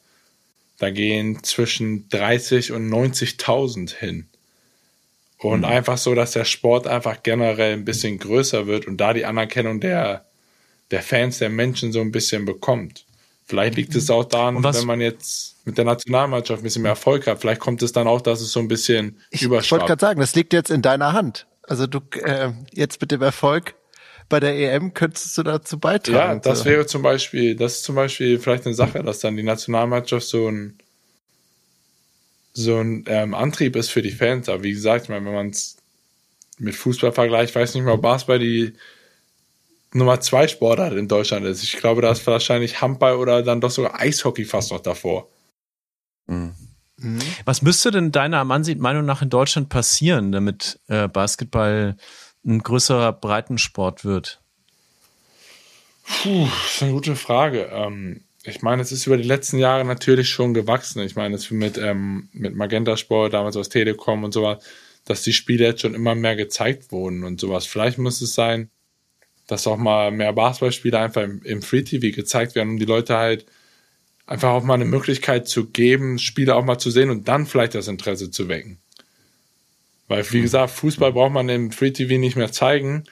da gehen zwischen 30 und 90.000 hin. Und mhm. einfach so, dass der Sport einfach generell ein bisschen größer wird und da die Anerkennung der der Fans, der Menschen so ein bisschen bekommt. Vielleicht liegt es auch daran, wenn man jetzt mit der Nationalmannschaft ein bisschen mehr Erfolg hat. Vielleicht kommt es dann auch, dass es so ein bisschen ich überschwappt. Ich wollte gerade sagen, das liegt jetzt in deiner Hand. Also du äh, jetzt mit dem Erfolg bei der EM könntest du dazu beitragen. Ja, das wäre zum Beispiel, das ist zum Beispiel vielleicht eine Sache, dass dann die Nationalmannschaft so ein so ein ähm, Antrieb ist für die Fans. Aber wie gesagt, ich meine, wenn man es mit Fußball vergleicht, weiß nicht mal, Basketball die Nummer zwei Sportart in Deutschland ist. Ich glaube, da ist wahrscheinlich Handball oder dann doch sogar Eishockey fast noch davor. Mhm. Mhm. Was müsste denn deiner Meinung nach in Deutschland passieren, damit äh, Basketball ein größerer Breitensport wird? Puh, das ist eine gute Frage. Ähm, ich meine, es ist über die letzten Jahre natürlich schon gewachsen. Ich meine, es mit, ähm, mit Magenta Sport, damals aus Telekom und sowas, dass die Spiele jetzt schon immer mehr gezeigt wurden und sowas. Vielleicht muss es sein, dass auch mal mehr Basketballspiele einfach im, im Free TV gezeigt werden, um die Leute halt einfach auch mal eine Möglichkeit zu geben, Spiele auch mal zu sehen und dann vielleicht das Interesse zu wecken. Weil, wie gesagt, Fußball braucht man im Free TV nicht mehr zeigen,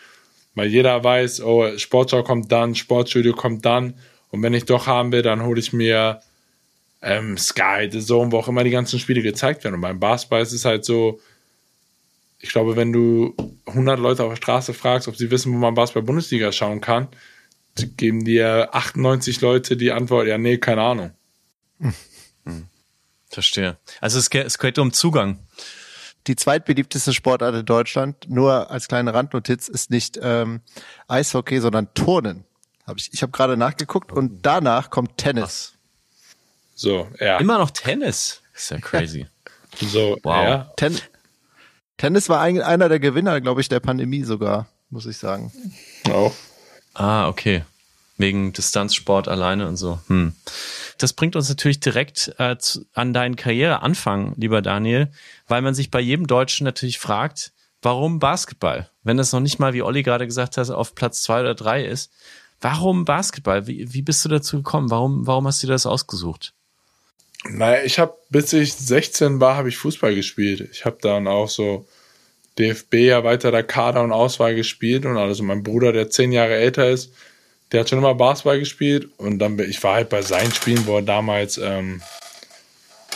weil jeder weiß, oh, Sportschau kommt dann, Sportstudio kommt dann und wenn ich doch haben will, dann hole ich mir ähm, Sky, The Zone, wo auch immer die ganzen Spiele gezeigt werden. Und beim Basketball ist es halt so, ich glaube, wenn du 100 Leute auf der Straße fragst, ob sie wissen, wo man Basketball-Bundesliga schauen kann, geben dir 98 Leute die Antwort, ja, nee, keine Ahnung. Hm. Verstehe. Also es, es geht um Zugang. Die zweitbeliebteste Sportart in Deutschland, nur als kleine Randnotiz, ist nicht ähm, Eishockey, sondern Turnen. Hab ich ich habe gerade nachgeguckt und danach kommt Tennis. So, ja. Immer noch Tennis. Ist ja crazy. so, wow. Ja. Ten Tennis war ein, einer der Gewinner, glaube ich, der Pandemie sogar, muss ich sagen. Auch. Ah, okay. Wegen Distanzsport alleine und so. Hm. Das bringt uns natürlich direkt äh, zu, an deinen Karriereanfang, lieber Daniel, weil man sich bei jedem Deutschen natürlich fragt, warum Basketball? Wenn es noch nicht mal, wie Olli gerade gesagt hat, auf Platz zwei oder drei ist. Warum Basketball? Wie, wie bist du dazu gekommen? Warum, warum hast du das ausgesucht? Naja, ich habe, bis ich 16 war, habe ich Fußball gespielt. Ich habe dann auch so DFB erweiterter Kader und Auswahl gespielt und also mein Bruder, der zehn Jahre älter ist, der hat schon immer Basketball gespielt und dann ich war halt bei seinen Spielen, wo er damals ähm,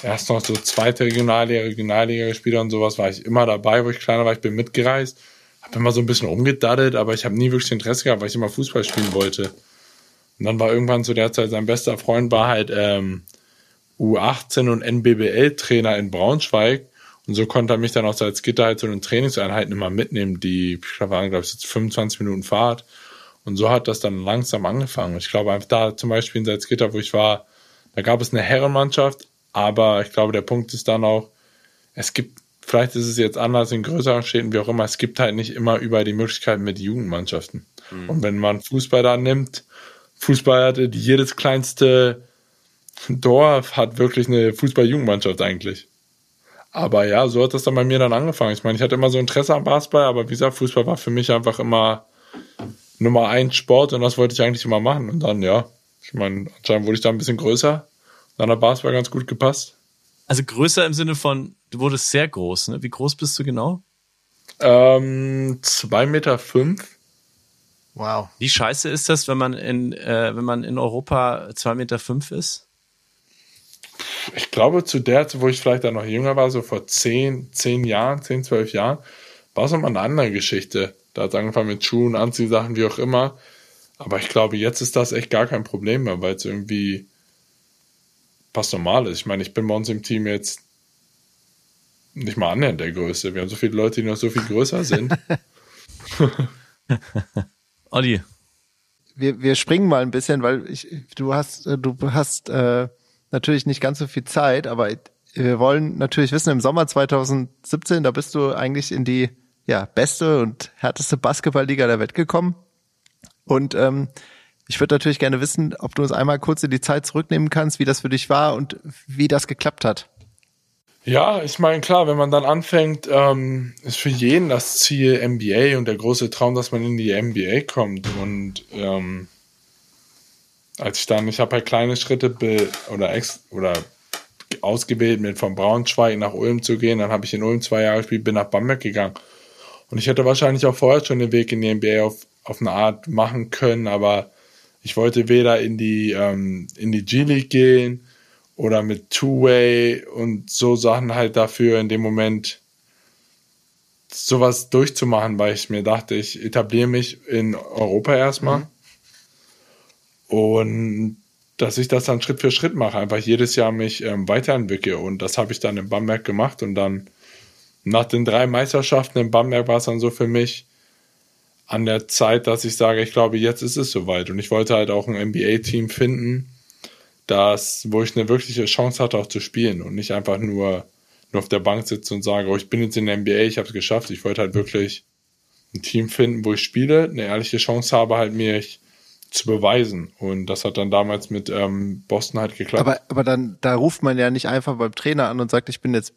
erst noch so zweite Regionalliga, Regionalliga gespielt und sowas, war ich immer dabei, wo ich kleiner war, ich bin mitgereist, habe immer so ein bisschen umgedaddelt, aber ich habe nie wirklich Interesse gehabt, weil ich immer Fußball spielen wollte. Und dann war irgendwann zu der Zeit sein bester Freund war halt ähm, U18 und NBBL-Trainer in Braunschweig. Und so konnte er mich dann auch als Gitter halt zu den Trainingseinheiten immer mitnehmen, die, da waren, glaube ich, 25 Minuten Fahrt. Und so hat das dann langsam angefangen. Ich glaube, einfach da zum Beispiel in Salzgitter, wo ich war, da gab es eine Herrenmannschaft, aber ich glaube, der Punkt ist dann auch, es gibt, vielleicht ist es jetzt anders in größeren Städten, wie auch immer, es gibt halt nicht immer überall die Möglichkeit mit Jugendmannschaften. Mhm. Und wenn man Fußball da nimmt, Fußball hatte jedes kleinste Dorf hat wirklich eine Fußball-Jugendmannschaft eigentlich. Aber ja, so hat das dann bei mir dann angefangen. Ich meine, ich hatte immer so Interesse am Basketball, aber wie gesagt, Fußball war für mich einfach immer Nummer eins Sport und das wollte ich eigentlich immer machen. Und dann, ja, ich meine, anscheinend wurde ich da ein bisschen größer. Dann hat Basketball ganz gut gepasst. Also größer im Sinne von, du wurdest sehr groß, ne? Wie groß bist du genau? Ähm, zwei Meter fünf. Wow. Wie scheiße ist das, wenn man in, äh, wenn man in Europa zwei Meter fünf ist? ich glaube, zu der, wo ich vielleicht dann noch jünger war, so vor zehn, zehn Jahren, zehn, zwölf Jahren, war es nochmal eine andere Geschichte. Da hat es angefangen mit Schuhen, Anziehsachen, wie auch immer. Aber ich glaube, jetzt ist das echt gar kein Problem mehr, weil es irgendwie fast normal ist. Ich meine, ich bin bei uns im Team jetzt nicht mal annähernd der Größte. Wir haben so viele Leute, die noch so viel größer sind. Olli. Wir, wir springen mal ein bisschen, weil ich, du hast, du hast äh, natürlich nicht ganz so viel Zeit, aber wir wollen natürlich wissen, im Sommer 2017, da bist du eigentlich in die ja, beste und härteste Basketballliga der Welt gekommen. Und ähm, ich würde natürlich gerne wissen, ob du uns einmal kurz in die Zeit zurücknehmen kannst, wie das für dich war und wie das geklappt hat. Ja, ich meine, klar, wenn man dann anfängt, ähm, ist für jeden das Ziel NBA und der große Traum, dass man in die NBA kommt. Und ähm, als ich dann, ich habe halt kleine Schritte oder ex oder ausgewählt, mit von Braunschweig nach Ulm zu gehen. Dann habe ich in Ulm zwei Jahre gespielt, bin nach Bamberg gegangen. Und ich hätte wahrscheinlich auch vorher schon den Weg in die NBA auf, auf eine Art machen können, aber ich wollte weder in die, ähm, in die G-League gehen oder mit Two-Way und so Sachen halt dafür in dem Moment sowas durchzumachen, weil ich mir dachte, ich etabliere mich in Europa erstmal. Mhm und dass ich das dann Schritt für Schritt mache, einfach jedes Jahr mich ähm, weiterentwickle. Und das habe ich dann in Bamberg gemacht. Und dann nach den drei Meisterschaften in Bamberg war es dann so für mich an der Zeit, dass ich sage, ich glaube, jetzt ist es soweit. Und ich wollte halt auch ein NBA-Team finden, das, wo ich eine wirkliche Chance hatte, auch zu spielen und nicht einfach nur, nur auf der Bank sitze und sage, oh, ich bin jetzt in der NBA, ich habe es geschafft. Ich wollte halt wirklich ein Team finden, wo ich spiele, eine ehrliche Chance habe, halt mich zu beweisen. Und das hat dann damals mit ähm, Boston halt geklappt. Aber, aber dann, da ruft man ja nicht einfach beim Trainer an und sagt, ich bin jetzt,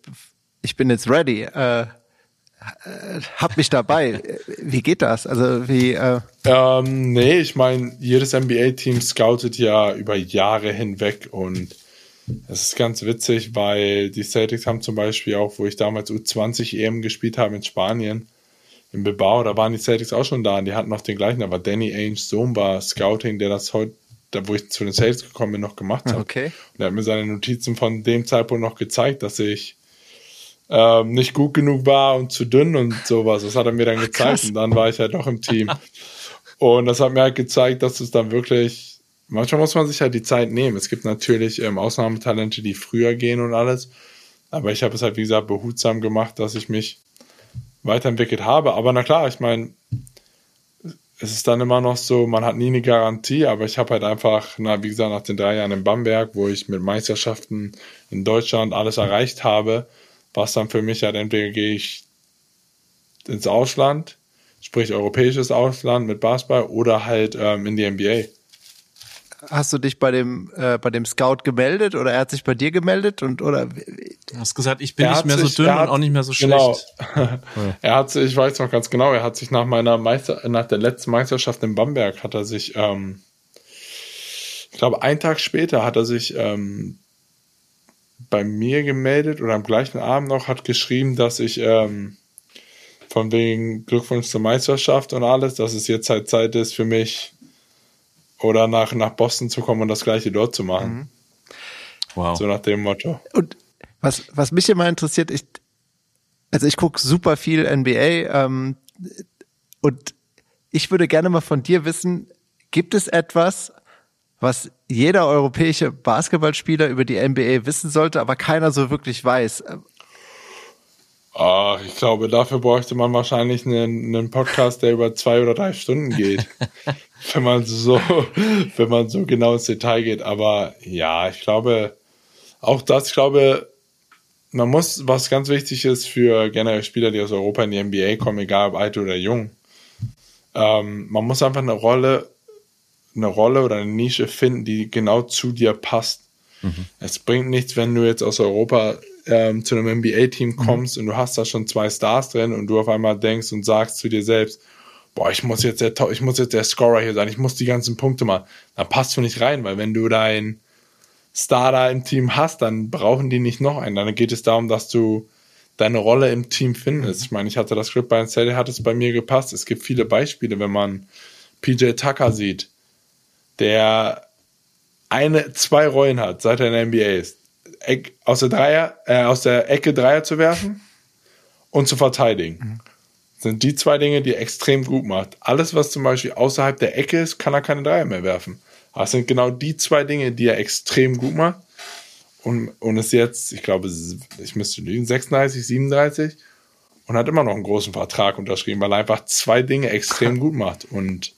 ich bin jetzt ready. Äh, hab mich dabei. Wie geht das? Also wie? Äh ähm, nee, ich meine, jedes NBA-Team scoutet ja über Jahre hinweg und es ist ganz witzig, weil die Celtics haben zum Beispiel auch, wo ich damals U20 EM gespielt habe in Spanien, im Bebau, da waren die Celtics auch schon da und die hatten noch den gleichen, aber Danny Ainge Sohn war Scouting, der das heute, da wo ich zu den Celtics gekommen bin, noch gemacht hat. Okay. Und er hat mir seine Notizen von dem Zeitpunkt noch gezeigt, dass ich ähm, nicht gut genug war und zu dünn und sowas. Das hat er mir dann gezeigt Krass. und dann war ich halt noch im Team. Und das hat mir halt gezeigt, dass es dann wirklich, manchmal muss man sich halt die Zeit nehmen. Es gibt natürlich ähm, Ausnahmetalente, die früher gehen und alles. Aber ich habe es halt, wie gesagt, behutsam gemacht, dass ich mich weiterentwickelt habe. Aber na klar, ich meine, es ist dann immer noch so, man hat nie eine Garantie, aber ich habe halt einfach, na, wie gesagt, nach den drei Jahren in Bamberg, wo ich mit Meisterschaften in Deutschland alles erreicht habe, war es dann für mich halt entweder gehe ich ins Ausland, sprich europäisches Ausland mit Basketball oder halt ähm, in die NBA hast du dich bei dem äh, bei dem Scout gemeldet oder er hat sich bei dir gemeldet und oder du hast gesagt, ich bin nicht mehr sich, so dünn hat, und auch nicht mehr so genau. schlecht. er hat sich, ich weiß noch ganz genau, er hat sich nach meiner Meister nach der letzten Meisterschaft in Bamberg hat er sich ähm, ich glaube, einen Tag später hat er sich ähm, bei mir gemeldet oder am gleichen Abend noch hat geschrieben, dass ich ähm, von wegen Glückwunsch zur Meisterschaft und alles, dass es jetzt halt Zeit ist für mich oder nach, nach Boston zu kommen und das gleiche dort zu machen. Mhm. Wow. So nach dem Motto. Und was, was mich immer interessiert, ich, also ich gucke super viel NBA ähm, und ich würde gerne mal von dir wissen, gibt es etwas, was jeder europäische Basketballspieler über die NBA wissen sollte, aber keiner so wirklich weiß? Ach, ich glaube, dafür bräuchte man wahrscheinlich einen, einen Podcast, der über zwei oder drei Stunden geht. wenn man so, wenn man so genau ins Detail geht. Aber ja, ich glaube, auch das, ich glaube, man muss, was ganz wichtig ist für generell Spieler, die aus Europa in die NBA kommen, egal ob alt oder jung, ähm, man muss einfach eine Rolle, eine Rolle oder eine Nische finden, die genau zu dir passt. Mhm. Es bringt nichts, wenn du jetzt aus Europa ähm, zu einem NBA-Team mhm. kommst mhm. und du hast da schon zwei Stars drin und du auf einmal denkst und sagst zu dir selbst, boah, ich muss jetzt der, ich muss jetzt der Scorer hier sein, ich muss die ganzen Punkte machen. Dann passt du nicht rein, weil wenn du dein Star da im Team hast, dann brauchen die nicht noch einen. Dann geht es darum, dass du deine Rolle im Team findest. Ich meine, ich hatte das Skript bei Sally, hat es bei mir gepasst. Es gibt viele Beispiele, wenn man PJ Tucker sieht, der eine, zwei Rollen hat, seit er in der NBA ist. Eck, aus der Dreier, äh, aus der Ecke Dreier zu werfen und zu verteidigen. Mhm. Sind die zwei Dinge, die er extrem gut macht. Alles, was zum Beispiel außerhalb der Ecke ist, kann er keine Dreier mehr werfen. Es sind genau die zwei Dinge, die er extrem gut macht. Und, und ist jetzt, ich glaube, ich müsste lügen, 36, 37 und hat immer noch einen großen Vertrag unterschrieben, weil er einfach zwei Dinge extrem gut macht. Und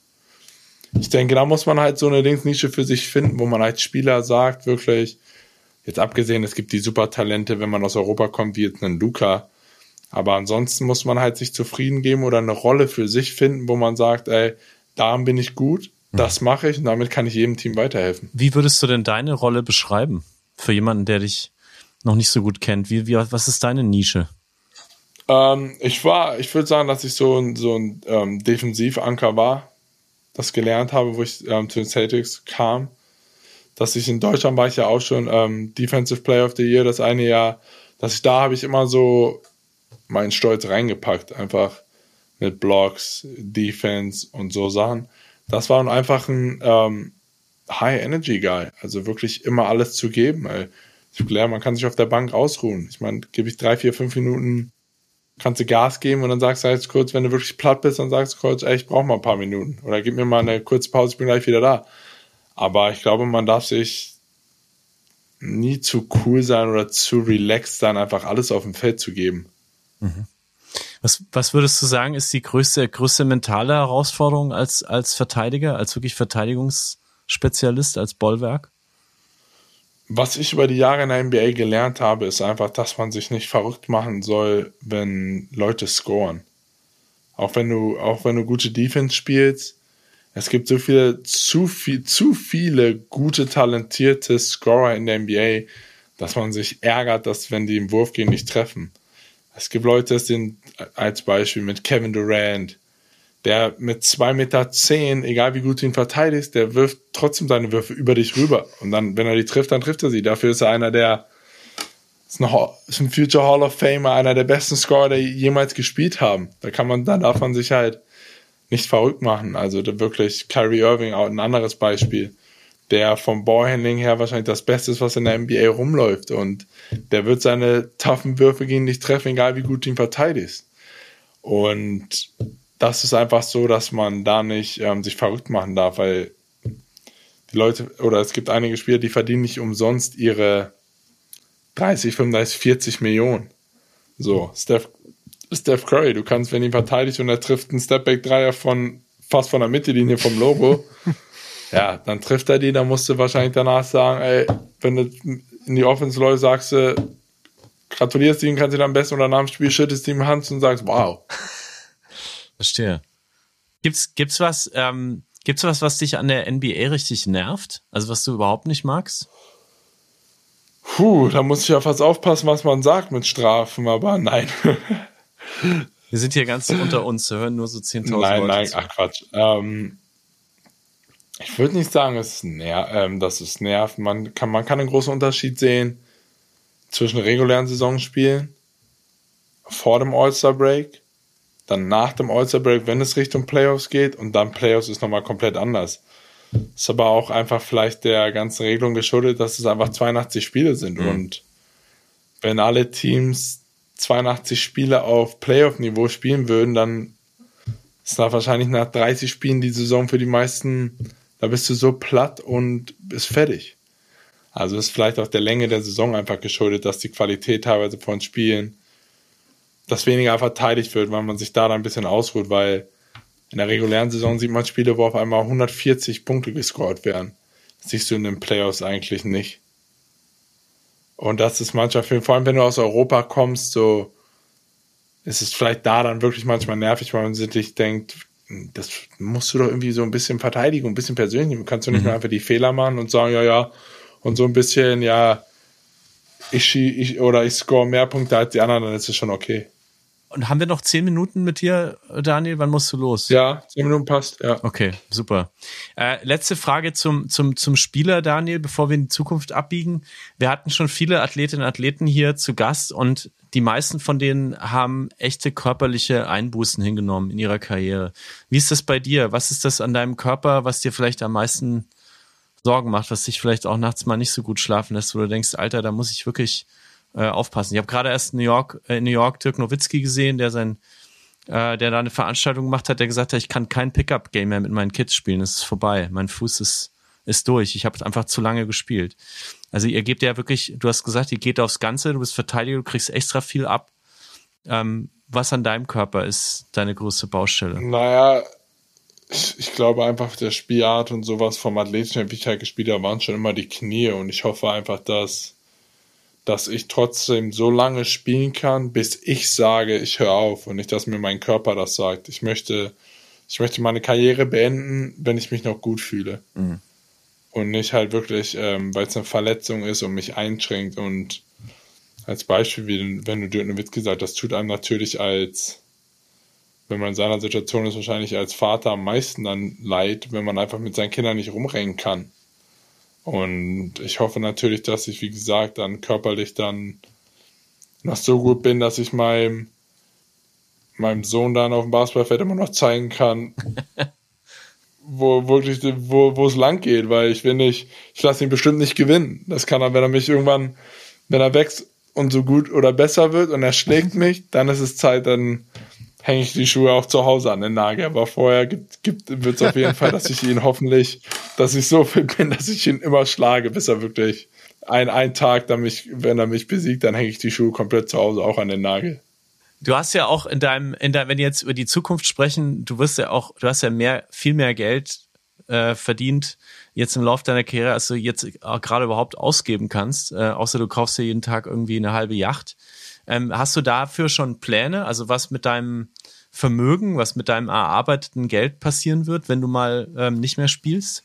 ich denke, da muss man halt so eine Linksnische für sich finden, wo man als Spieler sagt, wirklich, jetzt abgesehen, es gibt die Supertalente, wenn man aus Europa kommt, wie jetzt einen Luca. Aber ansonsten muss man halt sich zufrieden geben oder eine Rolle für sich finden, wo man sagt, ey, daran bin ich gut, das mache ich und damit kann ich jedem Team weiterhelfen. Wie würdest du denn deine Rolle beschreiben? Für jemanden, der dich noch nicht so gut kennt. Wie, wie, was ist deine Nische? Ähm, ich war, ich würde sagen, dass ich so ein, so ein ähm, Defensivanker war das gelernt habe, wo ich ähm, zu den Celtics kam. Dass ich in Deutschland war ich ja auch schon ähm, Defensive Player of the Year das eine Jahr, dass ich da habe ich immer so meinen Stolz reingepackt, einfach mit Blocks, Defense und so Sachen. Das war einfach ein ähm, High Energy Guy, also wirklich immer alles zu geben. Ey. Ich gelernt, man kann sich auf der Bank ausruhen. Ich meine, gebe ich drei, vier, fünf Minuten kannst du Gas geben und dann sagst du halt kurz, wenn du wirklich platt bist, dann sagst du kurz, ey, ich brauche mal ein paar Minuten. Oder gib mir mal eine kurze Pause, ich bin gleich wieder da. Aber ich glaube, man darf sich nie zu cool sein oder zu relaxed sein, einfach alles auf dem Feld zu geben. Mhm. Was, was würdest du sagen, ist die größte, größte mentale Herausforderung als, als Verteidiger, als wirklich Verteidigungsspezialist, als Bollwerk? Was ich über die Jahre in der NBA gelernt habe, ist einfach, dass man sich nicht verrückt machen soll, wenn Leute scoren. Auch wenn du, auch wenn du gute Defense spielst, es gibt so viele, zu viel, zu viele gute, talentierte Scorer in der NBA, dass man sich ärgert, dass wenn die im Wurf gehen nicht treffen. Es gibt Leute, das sind als Beispiel mit Kevin Durant, der mit zwei Meter, zehn, egal wie gut du ihn verteidigst, der wirft trotzdem seine Würfe über dich rüber. Und dann, wenn er die trifft, dann trifft er sie. Dafür ist er einer der, ist ein, ist ein Future Hall of Famer, einer der besten Scorer, die jemals gespielt haben. Da kann man, da darf man sich halt nicht verrückt machen. Also wirklich Kyrie Irving, auch ein anderes Beispiel, der vom Ballhandling her wahrscheinlich das Beste ist, was in der NBA rumläuft. Und der wird seine toughen Würfe gegen dich treffen, egal wie gut du ihn verteidigst. Und das ist einfach so, dass man da nicht ähm, sich verrückt machen darf, weil die Leute, oder es gibt einige Spieler, die verdienen nicht umsonst ihre 30, 35, 40 Millionen. So, Steph, Steph Curry, du kannst, wenn ihn verteidigt und er trifft einen Stepback-Dreier von fast von der Mittellinie vom Logo, ja, dann trifft er die, dann musst du wahrscheinlich danach sagen, ey, wenn du in die Offense läufst, sagst du, gratulierst ihm, kannst du dann am besten oder nach dem Spiel schüttest ihm Hand und sagst, wow. Verstehe. Gibt's, gibt's was, ähm, gibt's was, was dich an der NBA richtig nervt? Also was du überhaupt nicht magst? Puh, da muss ich ja fast aufpassen, was man sagt mit Strafen, aber nein. Wir sind hier ganz unter uns, hören nur so 10.000 Nein, Leute nein, zu. ach Quatsch. Ähm, ich würde nicht sagen, es ner ähm, dass es nervt. Man kann, man kann einen großen Unterschied sehen zwischen regulären Saisonspielen vor dem All-Star-Break dann nach dem All-Star Break, wenn es Richtung Playoffs geht und dann Playoffs ist nochmal komplett anders. Ist aber auch einfach vielleicht der ganzen Regelung geschuldet, dass es einfach 82 Spiele sind mhm. und wenn alle Teams 82 Spiele auf Playoff-Niveau spielen würden, dann ist da wahrscheinlich nach 30 Spielen die Saison für die meisten, da bist du so platt und bist fertig. Also ist vielleicht auch der Länge der Saison einfach geschuldet, dass die Qualität teilweise von Spielen dass weniger verteidigt wird, weil man sich da dann ein bisschen ausruht, weil in der regulären Saison sieht man Spiele, wo auf einmal 140 Punkte gescored werden. Das siehst du in den Playoffs eigentlich nicht. Und das ist manchmal, vor allem wenn du aus Europa kommst, so ist es vielleicht da dann wirklich manchmal nervig, weil man sich denkt, das musst du doch irgendwie so ein bisschen verteidigen, ein bisschen persönlich. Kannst du nicht mhm. mehr einfach die Fehler machen und sagen, ja, ja, und so ein bisschen, ja, ich, ich oder ich score mehr Punkte als die anderen, dann ist es schon okay. Und haben wir noch zehn Minuten mit dir, Daniel? Wann musst du los? Ja, zehn Minuten passt, ja. Okay, super. Äh, letzte Frage zum, zum, zum Spieler, Daniel, bevor wir in die Zukunft abbiegen. Wir hatten schon viele Athletinnen und Athleten hier zu Gast und die meisten von denen haben echte körperliche Einbußen hingenommen in ihrer Karriere. Wie ist das bei dir? Was ist das an deinem Körper, was dir vielleicht am meisten Sorgen macht, was dich vielleicht auch nachts mal nicht so gut schlafen lässt, wo du denkst, Alter, da muss ich wirklich äh, aufpassen. Ich habe gerade erst in New York, äh, in New York Dirk Nowitzki gesehen, der sein, äh, der da eine Veranstaltung gemacht hat, der gesagt hat, ich kann kein Pickup-Game mehr mit meinen Kids spielen, es ist vorbei. Mein Fuß ist, ist durch. Ich habe einfach zu lange gespielt. Also ihr gebt ja wirklich, du hast gesagt, ihr geht aufs Ganze, du bist Verteidiger, du kriegst extra viel ab. Ähm, was an deinem Körper ist deine größte Baustelle? Naja, ich, ich, glaube einfach, der Spielart und sowas vom athletischen, wie ich halt gespielt habe, waren schon immer die Knie und ich hoffe einfach, dass, dass ich trotzdem so lange spielen kann, bis ich sage, ich höre auf und nicht, dass mir mein Körper das sagt. Ich möchte, ich möchte meine Karriere beenden, wenn ich mich noch gut fühle. Mhm. Und nicht halt wirklich, ähm, weil es eine Verletzung ist und mich einschränkt und als Beispiel, wie wenn du Dirk Nowitzki gesagt das tut einem natürlich als wenn man in seiner Situation ist, wahrscheinlich als Vater am meisten dann leid, wenn man einfach mit seinen Kindern nicht rumrennen kann. Und ich hoffe natürlich, dass ich, wie gesagt, dann körperlich dann noch so gut bin, dass ich meinem, meinem Sohn dann auf dem Basketballfeld immer noch zeigen kann, wo wirklich, wo, wo es lang geht, weil ich will nicht, ich lasse ihn bestimmt nicht gewinnen. Das kann er, wenn er mich irgendwann, wenn er wächst und so gut oder besser wird und er schlägt mich, dann ist es Zeit, dann hänge ich die Schuhe auch zu Hause an den Nagel. Aber vorher gibt, gibt, wird es auf jeden Fall, dass ich ihn hoffentlich, dass ich so fit bin, dass ich ihn immer schlage, bis er wirklich ein, ein Tag, dann mich, wenn er mich besiegt, dann hänge ich die Schuhe komplett zu Hause auch an den Nagel. Du hast ja auch in deinem, in deinem, wenn wir jetzt über die Zukunft sprechen, du wirst ja auch, du hast ja mehr, viel mehr Geld äh, verdient jetzt im Laufe deiner Karriere, als du jetzt gerade überhaupt ausgeben kannst. Äh, außer du kaufst ja jeden Tag irgendwie eine halbe Yacht. Ähm, hast du dafür schon Pläne? Also was mit deinem Vermögen, was mit deinem erarbeiteten Geld passieren wird, wenn du mal ähm, nicht mehr spielst?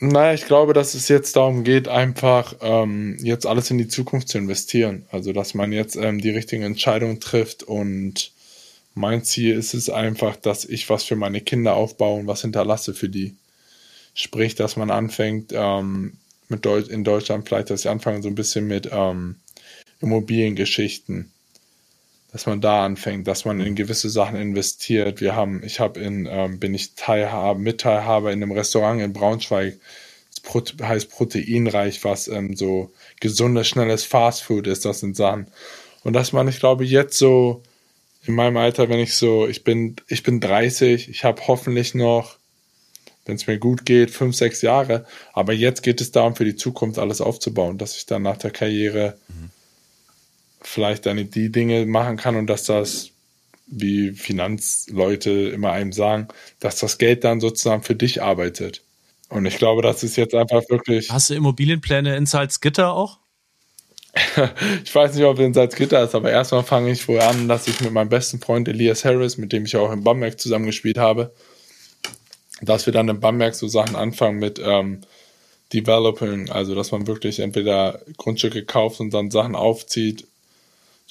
Naja, ich glaube, dass es jetzt darum geht, einfach ähm, jetzt alles in die Zukunft zu investieren. Also, dass man jetzt ähm, die richtigen Entscheidungen trifft und mein Ziel ist es einfach, dass ich was für meine Kinder aufbaue und was hinterlasse für die. Sprich, dass man anfängt, ähm, mit Deut in Deutschland vielleicht, dass ich anfange so ein bisschen mit ähm, Immobiliengeschichten dass man da anfängt, dass man in gewisse Sachen investiert. Wir haben, ich habe in, ähm, bin ich Teilhaber, Mitteilhaber in einem Restaurant in Braunschweig, das heißt proteinreich, was ähm, so gesundes, schnelles Fastfood ist, das sind Sachen. Und dass man, ich glaube, jetzt so in meinem Alter, wenn ich so, ich bin, ich bin 30, ich habe hoffentlich noch, wenn es mir gut geht, fünf, sechs Jahre. Aber jetzt geht es darum, für die Zukunft alles aufzubauen, dass ich dann nach der Karriere mhm vielleicht dann die Dinge machen kann und dass das, wie Finanzleute immer einem sagen, dass das Geld dann sozusagen für dich arbeitet. Und ich glaube, das ist jetzt einfach wirklich. Hast du Immobilienpläne in Salzgitter auch? ich weiß nicht, ob es in Salzgitter ist, aber erstmal fange ich wohl an, dass ich mit meinem besten Freund Elias Harris, mit dem ich auch in Bamberg zusammengespielt habe, dass wir dann in Bamberg so Sachen anfangen mit ähm, Developing, also dass man wirklich entweder Grundstücke kauft und dann Sachen aufzieht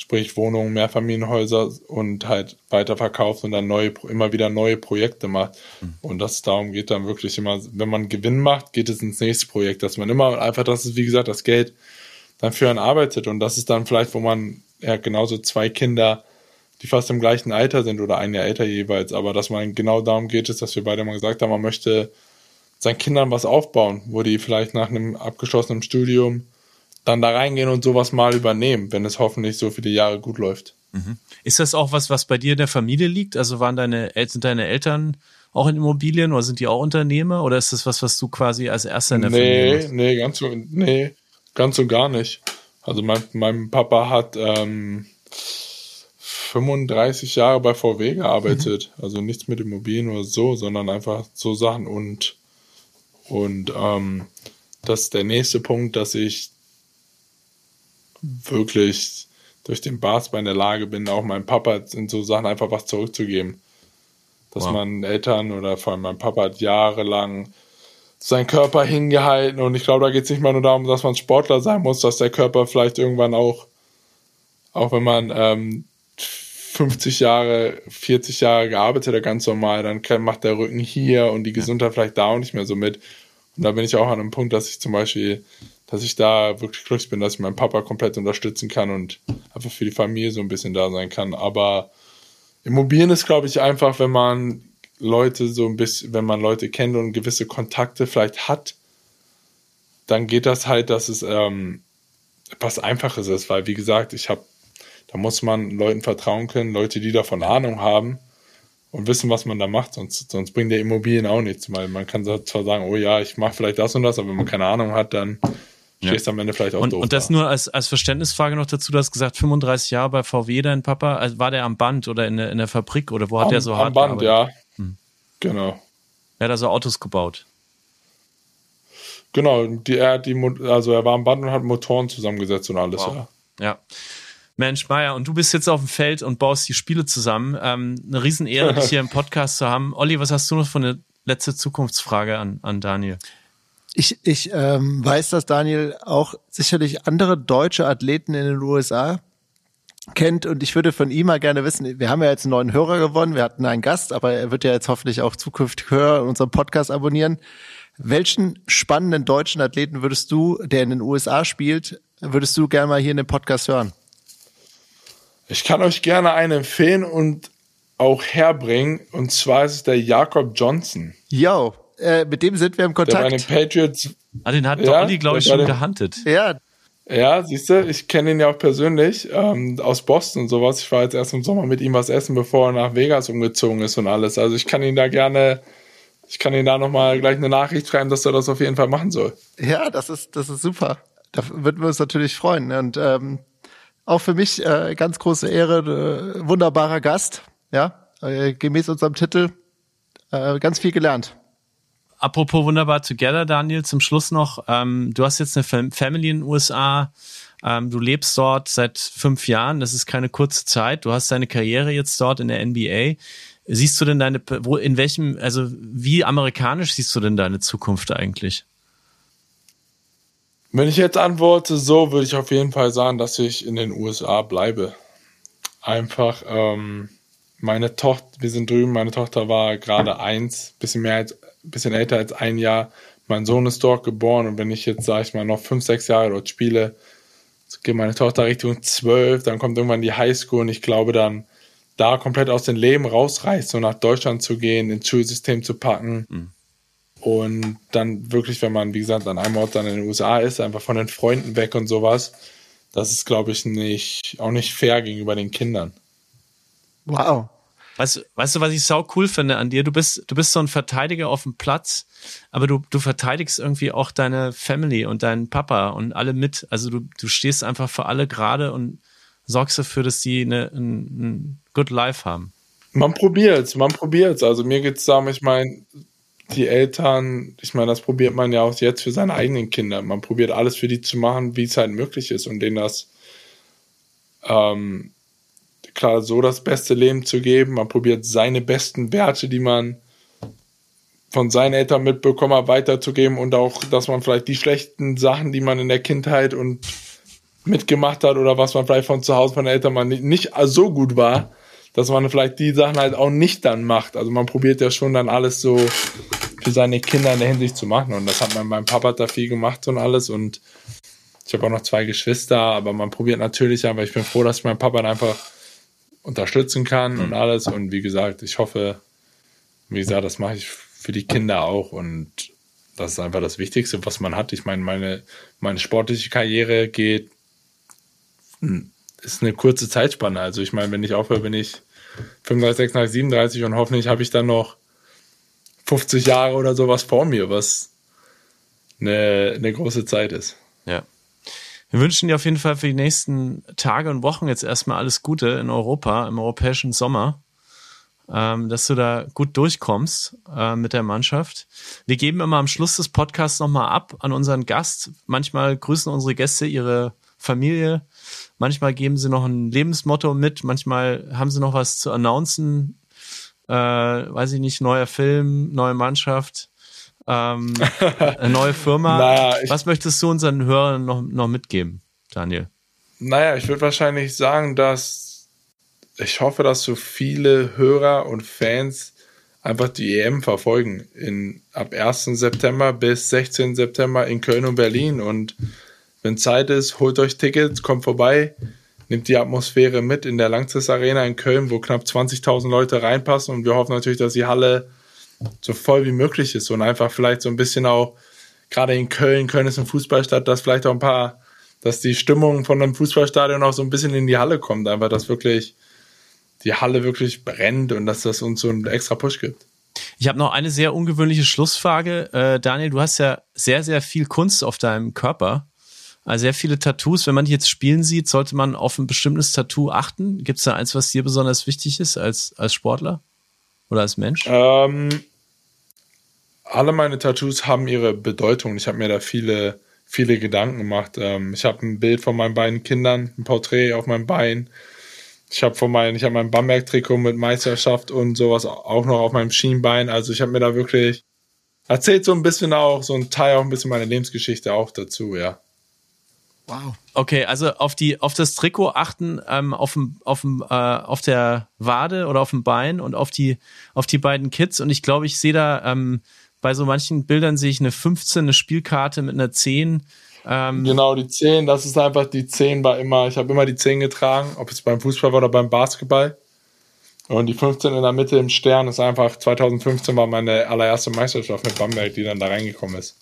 sprich Wohnungen, Mehrfamilienhäuser und halt weiterverkauft und dann neue, immer wieder neue Projekte macht. Mhm. Und das darum geht dann wirklich immer, wenn man Gewinn macht, geht es ins nächste Projekt, dass man immer einfach, das ist wie gesagt das Geld dann für einen arbeitet und das ist dann vielleicht, wo man ja genauso zwei Kinder, die fast im gleichen Alter sind oder ein Jahr älter jeweils, aber dass man genau darum geht, ist, dass wir beide mal gesagt haben, man möchte seinen Kindern was aufbauen, wo die vielleicht nach einem abgeschlossenen Studium dann da reingehen und sowas mal übernehmen, wenn es hoffentlich so viele Jahre gut läuft. Mhm. Ist das auch was, was bei dir in der Familie liegt? Also waren deine, sind deine Eltern auch in Immobilien oder sind die auch Unternehmer oder ist das was, was du quasi als erster in der nee, Familie machst? Nee, ganz so, nee, ganz so gar nicht. Also mein, mein Papa hat, ähm, 35 Jahre bei VW gearbeitet. Mhm. Also nichts mit Immobilien oder so, sondern einfach so Sachen und, und ähm, das ist der nächste Punkt, dass ich wirklich durch den Basketball in der Lage bin, auch meinem Papa in so Sachen einfach was zurückzugeben. Dass wow. man Eltern oder vor allem mein Papa hat jahrelang seinen Körper hingehalten und ich glaube, da geht es nicht mal nur darum, dass man Sportler sein muss, dass der Körper vielleicht irgendwann auch, auch wenn man ähm, 50 Jahre, 40 Jahre gearbeitet hat, ganz normal, dann kann, macht der Rücken hier und die Gesundheit vielleicht da auch nicht mehr so mit. Und da bin ich auch an einem Punkt, dass ich zum Beispiel dass ich da wirklich glücklich bin, dass ich meinen Papa komplett unterstützen kann und einfach für die Familie so ein bisschen da sein kann. Aber Immobilien ist, glaube ich, einfach, wenn man Leute so ein bisschen, wenn man Leute kennt und gewisse Kontakte vielleicht hat, dann geht das halt, dass es ähm, was Einfaches ist, weil wie gesagt, ich habe, da muss man Leuten vertrauen können, Leute, die davon Ahnung haben und wissen, was man da macht, sonst, sonst bringt der Immobilien auch nichts, weil man kann zwar sagen, oh ja, ich mache vielleicht das und das, aber wenn man keine Ahnung hat, dann stehst ja. am Ende vielleicht auch und, doof. Und das da. nur als, als Verständnisfrage noch dazu, du hast gesagt, 35 Jahre bei VW, dein Papa, also war der am Band oder in der, in der Fabrik oder wo hat der so hart Am Band, gearbeitet? ja. Hm. Genau. Er hat also Autos gebaut. Genau, die, er die, also er war am Band und hat Motoren zusammengesetzt und alles, wow. ja. Ja. Mensch, Meier, und du bist jetzt auf dem Feld und baust die Spiele zusammen. Ähm, eine Riesenehre, dich hier im Podcast zu haben. Olli, was hast du noch für eine letzte Zukunftsfrage an, an Daniel? Ich, ich ähm, weiß, dass Daniel auch sicherlich andere deutsche Athleten in den USA kennt und ich würde von ihm mal gerne wissen, wir haben ja jetzt einen neuen Hörer gewonnen, wir hatten einen Gast, aber er wird ja jetzt hoffentlich auch zukünftig hören und unseren Podcast abonnieren. Welchen spannenden deutschen Athleten würdest du, der in den USA spielt, würdest du gerne mal hier in dem Podcast hören? Ich kann euch gerne einen empfehlen und auch herbringen und zwar ist es der Jakob Johnson. Yo, äh, mit dem sind wir im Kontakt. Der bei den Patriots. Ah, den hat ja, Olli, glaube ich, schon gehandelt. Ja. Ja, siehst du, ich kenne ihn ja auch persönlich ähm, aus Boston und sowas. Ich war jetzt erst im Sommer mit ihm was essen, bevor er nach Vegas umgezogen ist und alles. Also ich kann ihn da gerne, ich kann ihn da nochmal gleich eine Nachricht schreiben, dass er das auf jeden Fall machen soll. Ja, das ist, das ist super. Da würden wir uns natürlich freuen. Und ähm, auch für mich äh, ganz große Ehre, äh, wunderbarer Gast. Ja, äh, gemäß unserem Titel äh, ganz viel gelernt. Apropos wunderbar Together, Daniel, zum Schluss noch. Ähm, du hast jetzt eine Family in den USA. Ähm, du lebst dort seit fünf Jahren. Das ist keine kurze Zeit. Du hast deine Karriere jetzt dort in der NBA. Siehst du denn deine, wo, in welchem, also wie amerikanisch siehst du denn deine Zukunft eigentlich? Wenn ich jetzt antworte, so würde ich auf jeden Fall sagen, dass ich in den USA bleibe. Einfach, ähm, meine Tochter, wir sind drüben, meine Tochter war gerade eins, bisschen mehr als bisschen älter als ein Jahr. Mein Sohn ist dort geboren und wenn ich jetzt, sage ich mal, noch fünf, sechs Jahre dort spiele, geht meine Tochter Richtung zwölf, dann kommt irgendwann die Highschool und ich glaube dann, da komplett aus dem Leben rausreißt, so nach Deutschland zu gehen, ins Schulsystem zu packen. Mhm. Und dann wirklich, wenn man, wie gesagt, an einem Ort dann in den USA ist, einfach von den Freunden weg und sowas, das ist, glaube ich, nicht, auch nicht fair gegenüber den Kindern. Wow. Weißt, weißt du, was ich sau cool finde an dir? Du bist, du bist so ein Verteidiger auf dem Platz, aber du, du verteidigst irgendwie auch deine Family und deinen Papa und alle mit. Also du, du stehst einfach für alle gerade und sorgst dafür, dass die eine, ein, ein good life haben. Man probiert's, man probiert's. Also mir geht's darum, ich meine, die Eltern, ich meine, das probiert man ja auch jetzt für seine eigenen Kinder. Man probiert alles für die zu machen, wie es halt möglich ist und denen das ähm, klar so das beste Leben zu geben. Man probiert seine besten Werte, die man von seinen Eltern mitbekommen hat, weiterzugeben und auch, dass man vielleicht die schlechten Sachen, die man in der Kindheit und mitgemacht hat oder was man vielleicht von zu Hause von den Eltern nicht so gut war, dass man vielleicht die Sachen halt auch nicht dann macht. Also man probiert ja schon dann alles so für seine Kinder in der Hinsicht zu machen und das hat man mein Papa da viel gemacht und alles und ich habe auch noch zwei Geschwister, aber man probiert natürlich, aber ich bin froh, dass mein Papa einfach unterstützen kann mhm. und alles. Und wie gesagt, ich hoffe, wie gesagt, das mache ich für die Kinder auch. Und das ist einfach das Wichtigste, was man hat. Ich meine, meine, meine sportliche Karriere geht, hm, ist eine kurze Zeitspanne. Also ich meine, wenn ich aufhöre, bin ich 35, 36, 37 und hoffentlich habe ich dann noch 50 Jahre oder sowas vor mir, was eine, eine große Zeit ist. Ja. Wir wünschen dir auf jeden Fall für die nächsten Tage und Wochen jetzt erstmal alles Gute in Europa, im europäischen Sommer, ähm, dass du da gut durchkommst äh, mit der Mannschaft. Wir geben immer am Schluss des Podcasts nochmal ab an unseren Gast. Manchmal grüßen unsere Gäste ihre Familie, manchmal geben sie noch ein Lebensmotto mit, manchmal haben sie noch was zu announcen. Äh, weiß ich nicht, neuer Film, neue Mannschaft ähm, eine neue Firma. naja, Was möchtest du unseren Hörern noch, noch mitgeben, Daniel? Naja, ich würde wahrscheinlich sagen, dass ich hoffe, dass so viele Hörer und Fans einfach die EM verfolgen. In, ab 1. September bis 16. September in Köln und Berlin. Und wenn Zeit ist, holt euch Tickets, kommt vorbei, nimmt die Atmosphäre mit in der Langzis Arena in Köln, wo knapp 20.000 Leute reinpassen. Und wir hoffen natürlich, dass die Halle so voll wie möglich ist und einfach vielleicht so ein bisschen auch, gerade in Köln, Köln ist eine Fußballstadt, dass vielleicht auch ein paar, dass die Stimmung von einem Fußballstadion auch so ein bisschen in die Halle kommt, einfach, dass wirklich die Halle wirklich brennt und dass das uns so einen extra Push gibt. Ich habe noch eine sehr ungewöhnliche Schlussfrage. Äh, Daniel, du hast ja sehr, sehr viel Kunst auf deinem Körper. Also sehr viele Tattoos. Wenn man die jetzt spielen sieht, sollte man auf ein bestimmtes Tattoo achten. Gibt es da eins, was dir besonders wichtig ist als, als Sportler oder als Mensch? Ähm, alle meine Tattoos haben ihre Bedeutung. Ich habe mir da viele, viele Gedanken gemacht. Ähm, ich habe ein Bild von meinen beiden Kindern, ein Porträt auf meinem Bein. Ich habe von meinen, ich habe mein Bamberg-Trikot mit Meisterschaft und sowas auch noch auf meinem Schienbein. Also ich habe mir da wirklich erzählt so ein bisschen auch, so ein Teil auch ein bisschen meine Lebensgeschichte auch dazu, ja. Wow. Okay, also auf die auf das Trikot achten, ähm, auf dem auf dem äh, auf der Wade oder auf dem Bein und auf die auf die beiden Kids und ich glaube, ich sehe da ähm, bei so manchen Bildern sehe ich eine 15, eine Spielkarte mit einer 10. Ähm genau, die 10, das ist einfach die 10 war immer, ich habe immer die 10 getragen, ob es beim Fußball war oder beim Basketball. Und die 15 in der Mitte im Stern ist einfach, 2015 war meine allererste Meisterschaft mit Bamberg, die dann da reingekommen ist.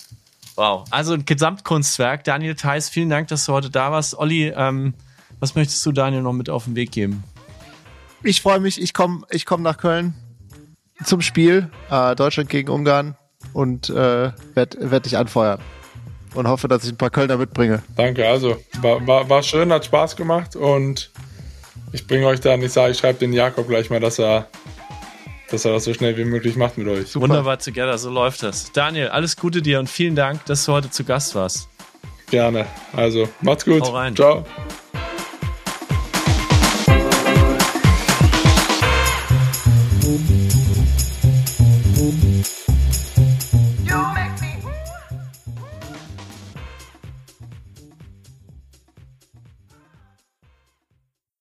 Wow, also ein Gesamtkunstwerk. Daniel Theiss, vielen Dank, dass du heute da warst. Olli, ähm, was möchtest du Daniel noch mit auf den Weg geben? Ich freue mich, ich komme ich komm nach Köln zum Spiel. Äh, Deutschland gegen Ungarn und äh, werde werd dich anfeuern. Und hoffe, dass ich ein paar Kölner mitbringe. Danke, also war, war, war schön, hat Spaß gemacht und ich bringe euch dann, ich sage, ich schreibe den Jakob gleich mal, dass er, dass er das so schnell wie möglich macht mit euch. Super. Wunderbar together, so läuft das. Daniel, alles Gute dir und vielen Dank, dass du heute zu Gast warst. Gerne. Also, macht's gut. Hau rein. Ciao. Thank.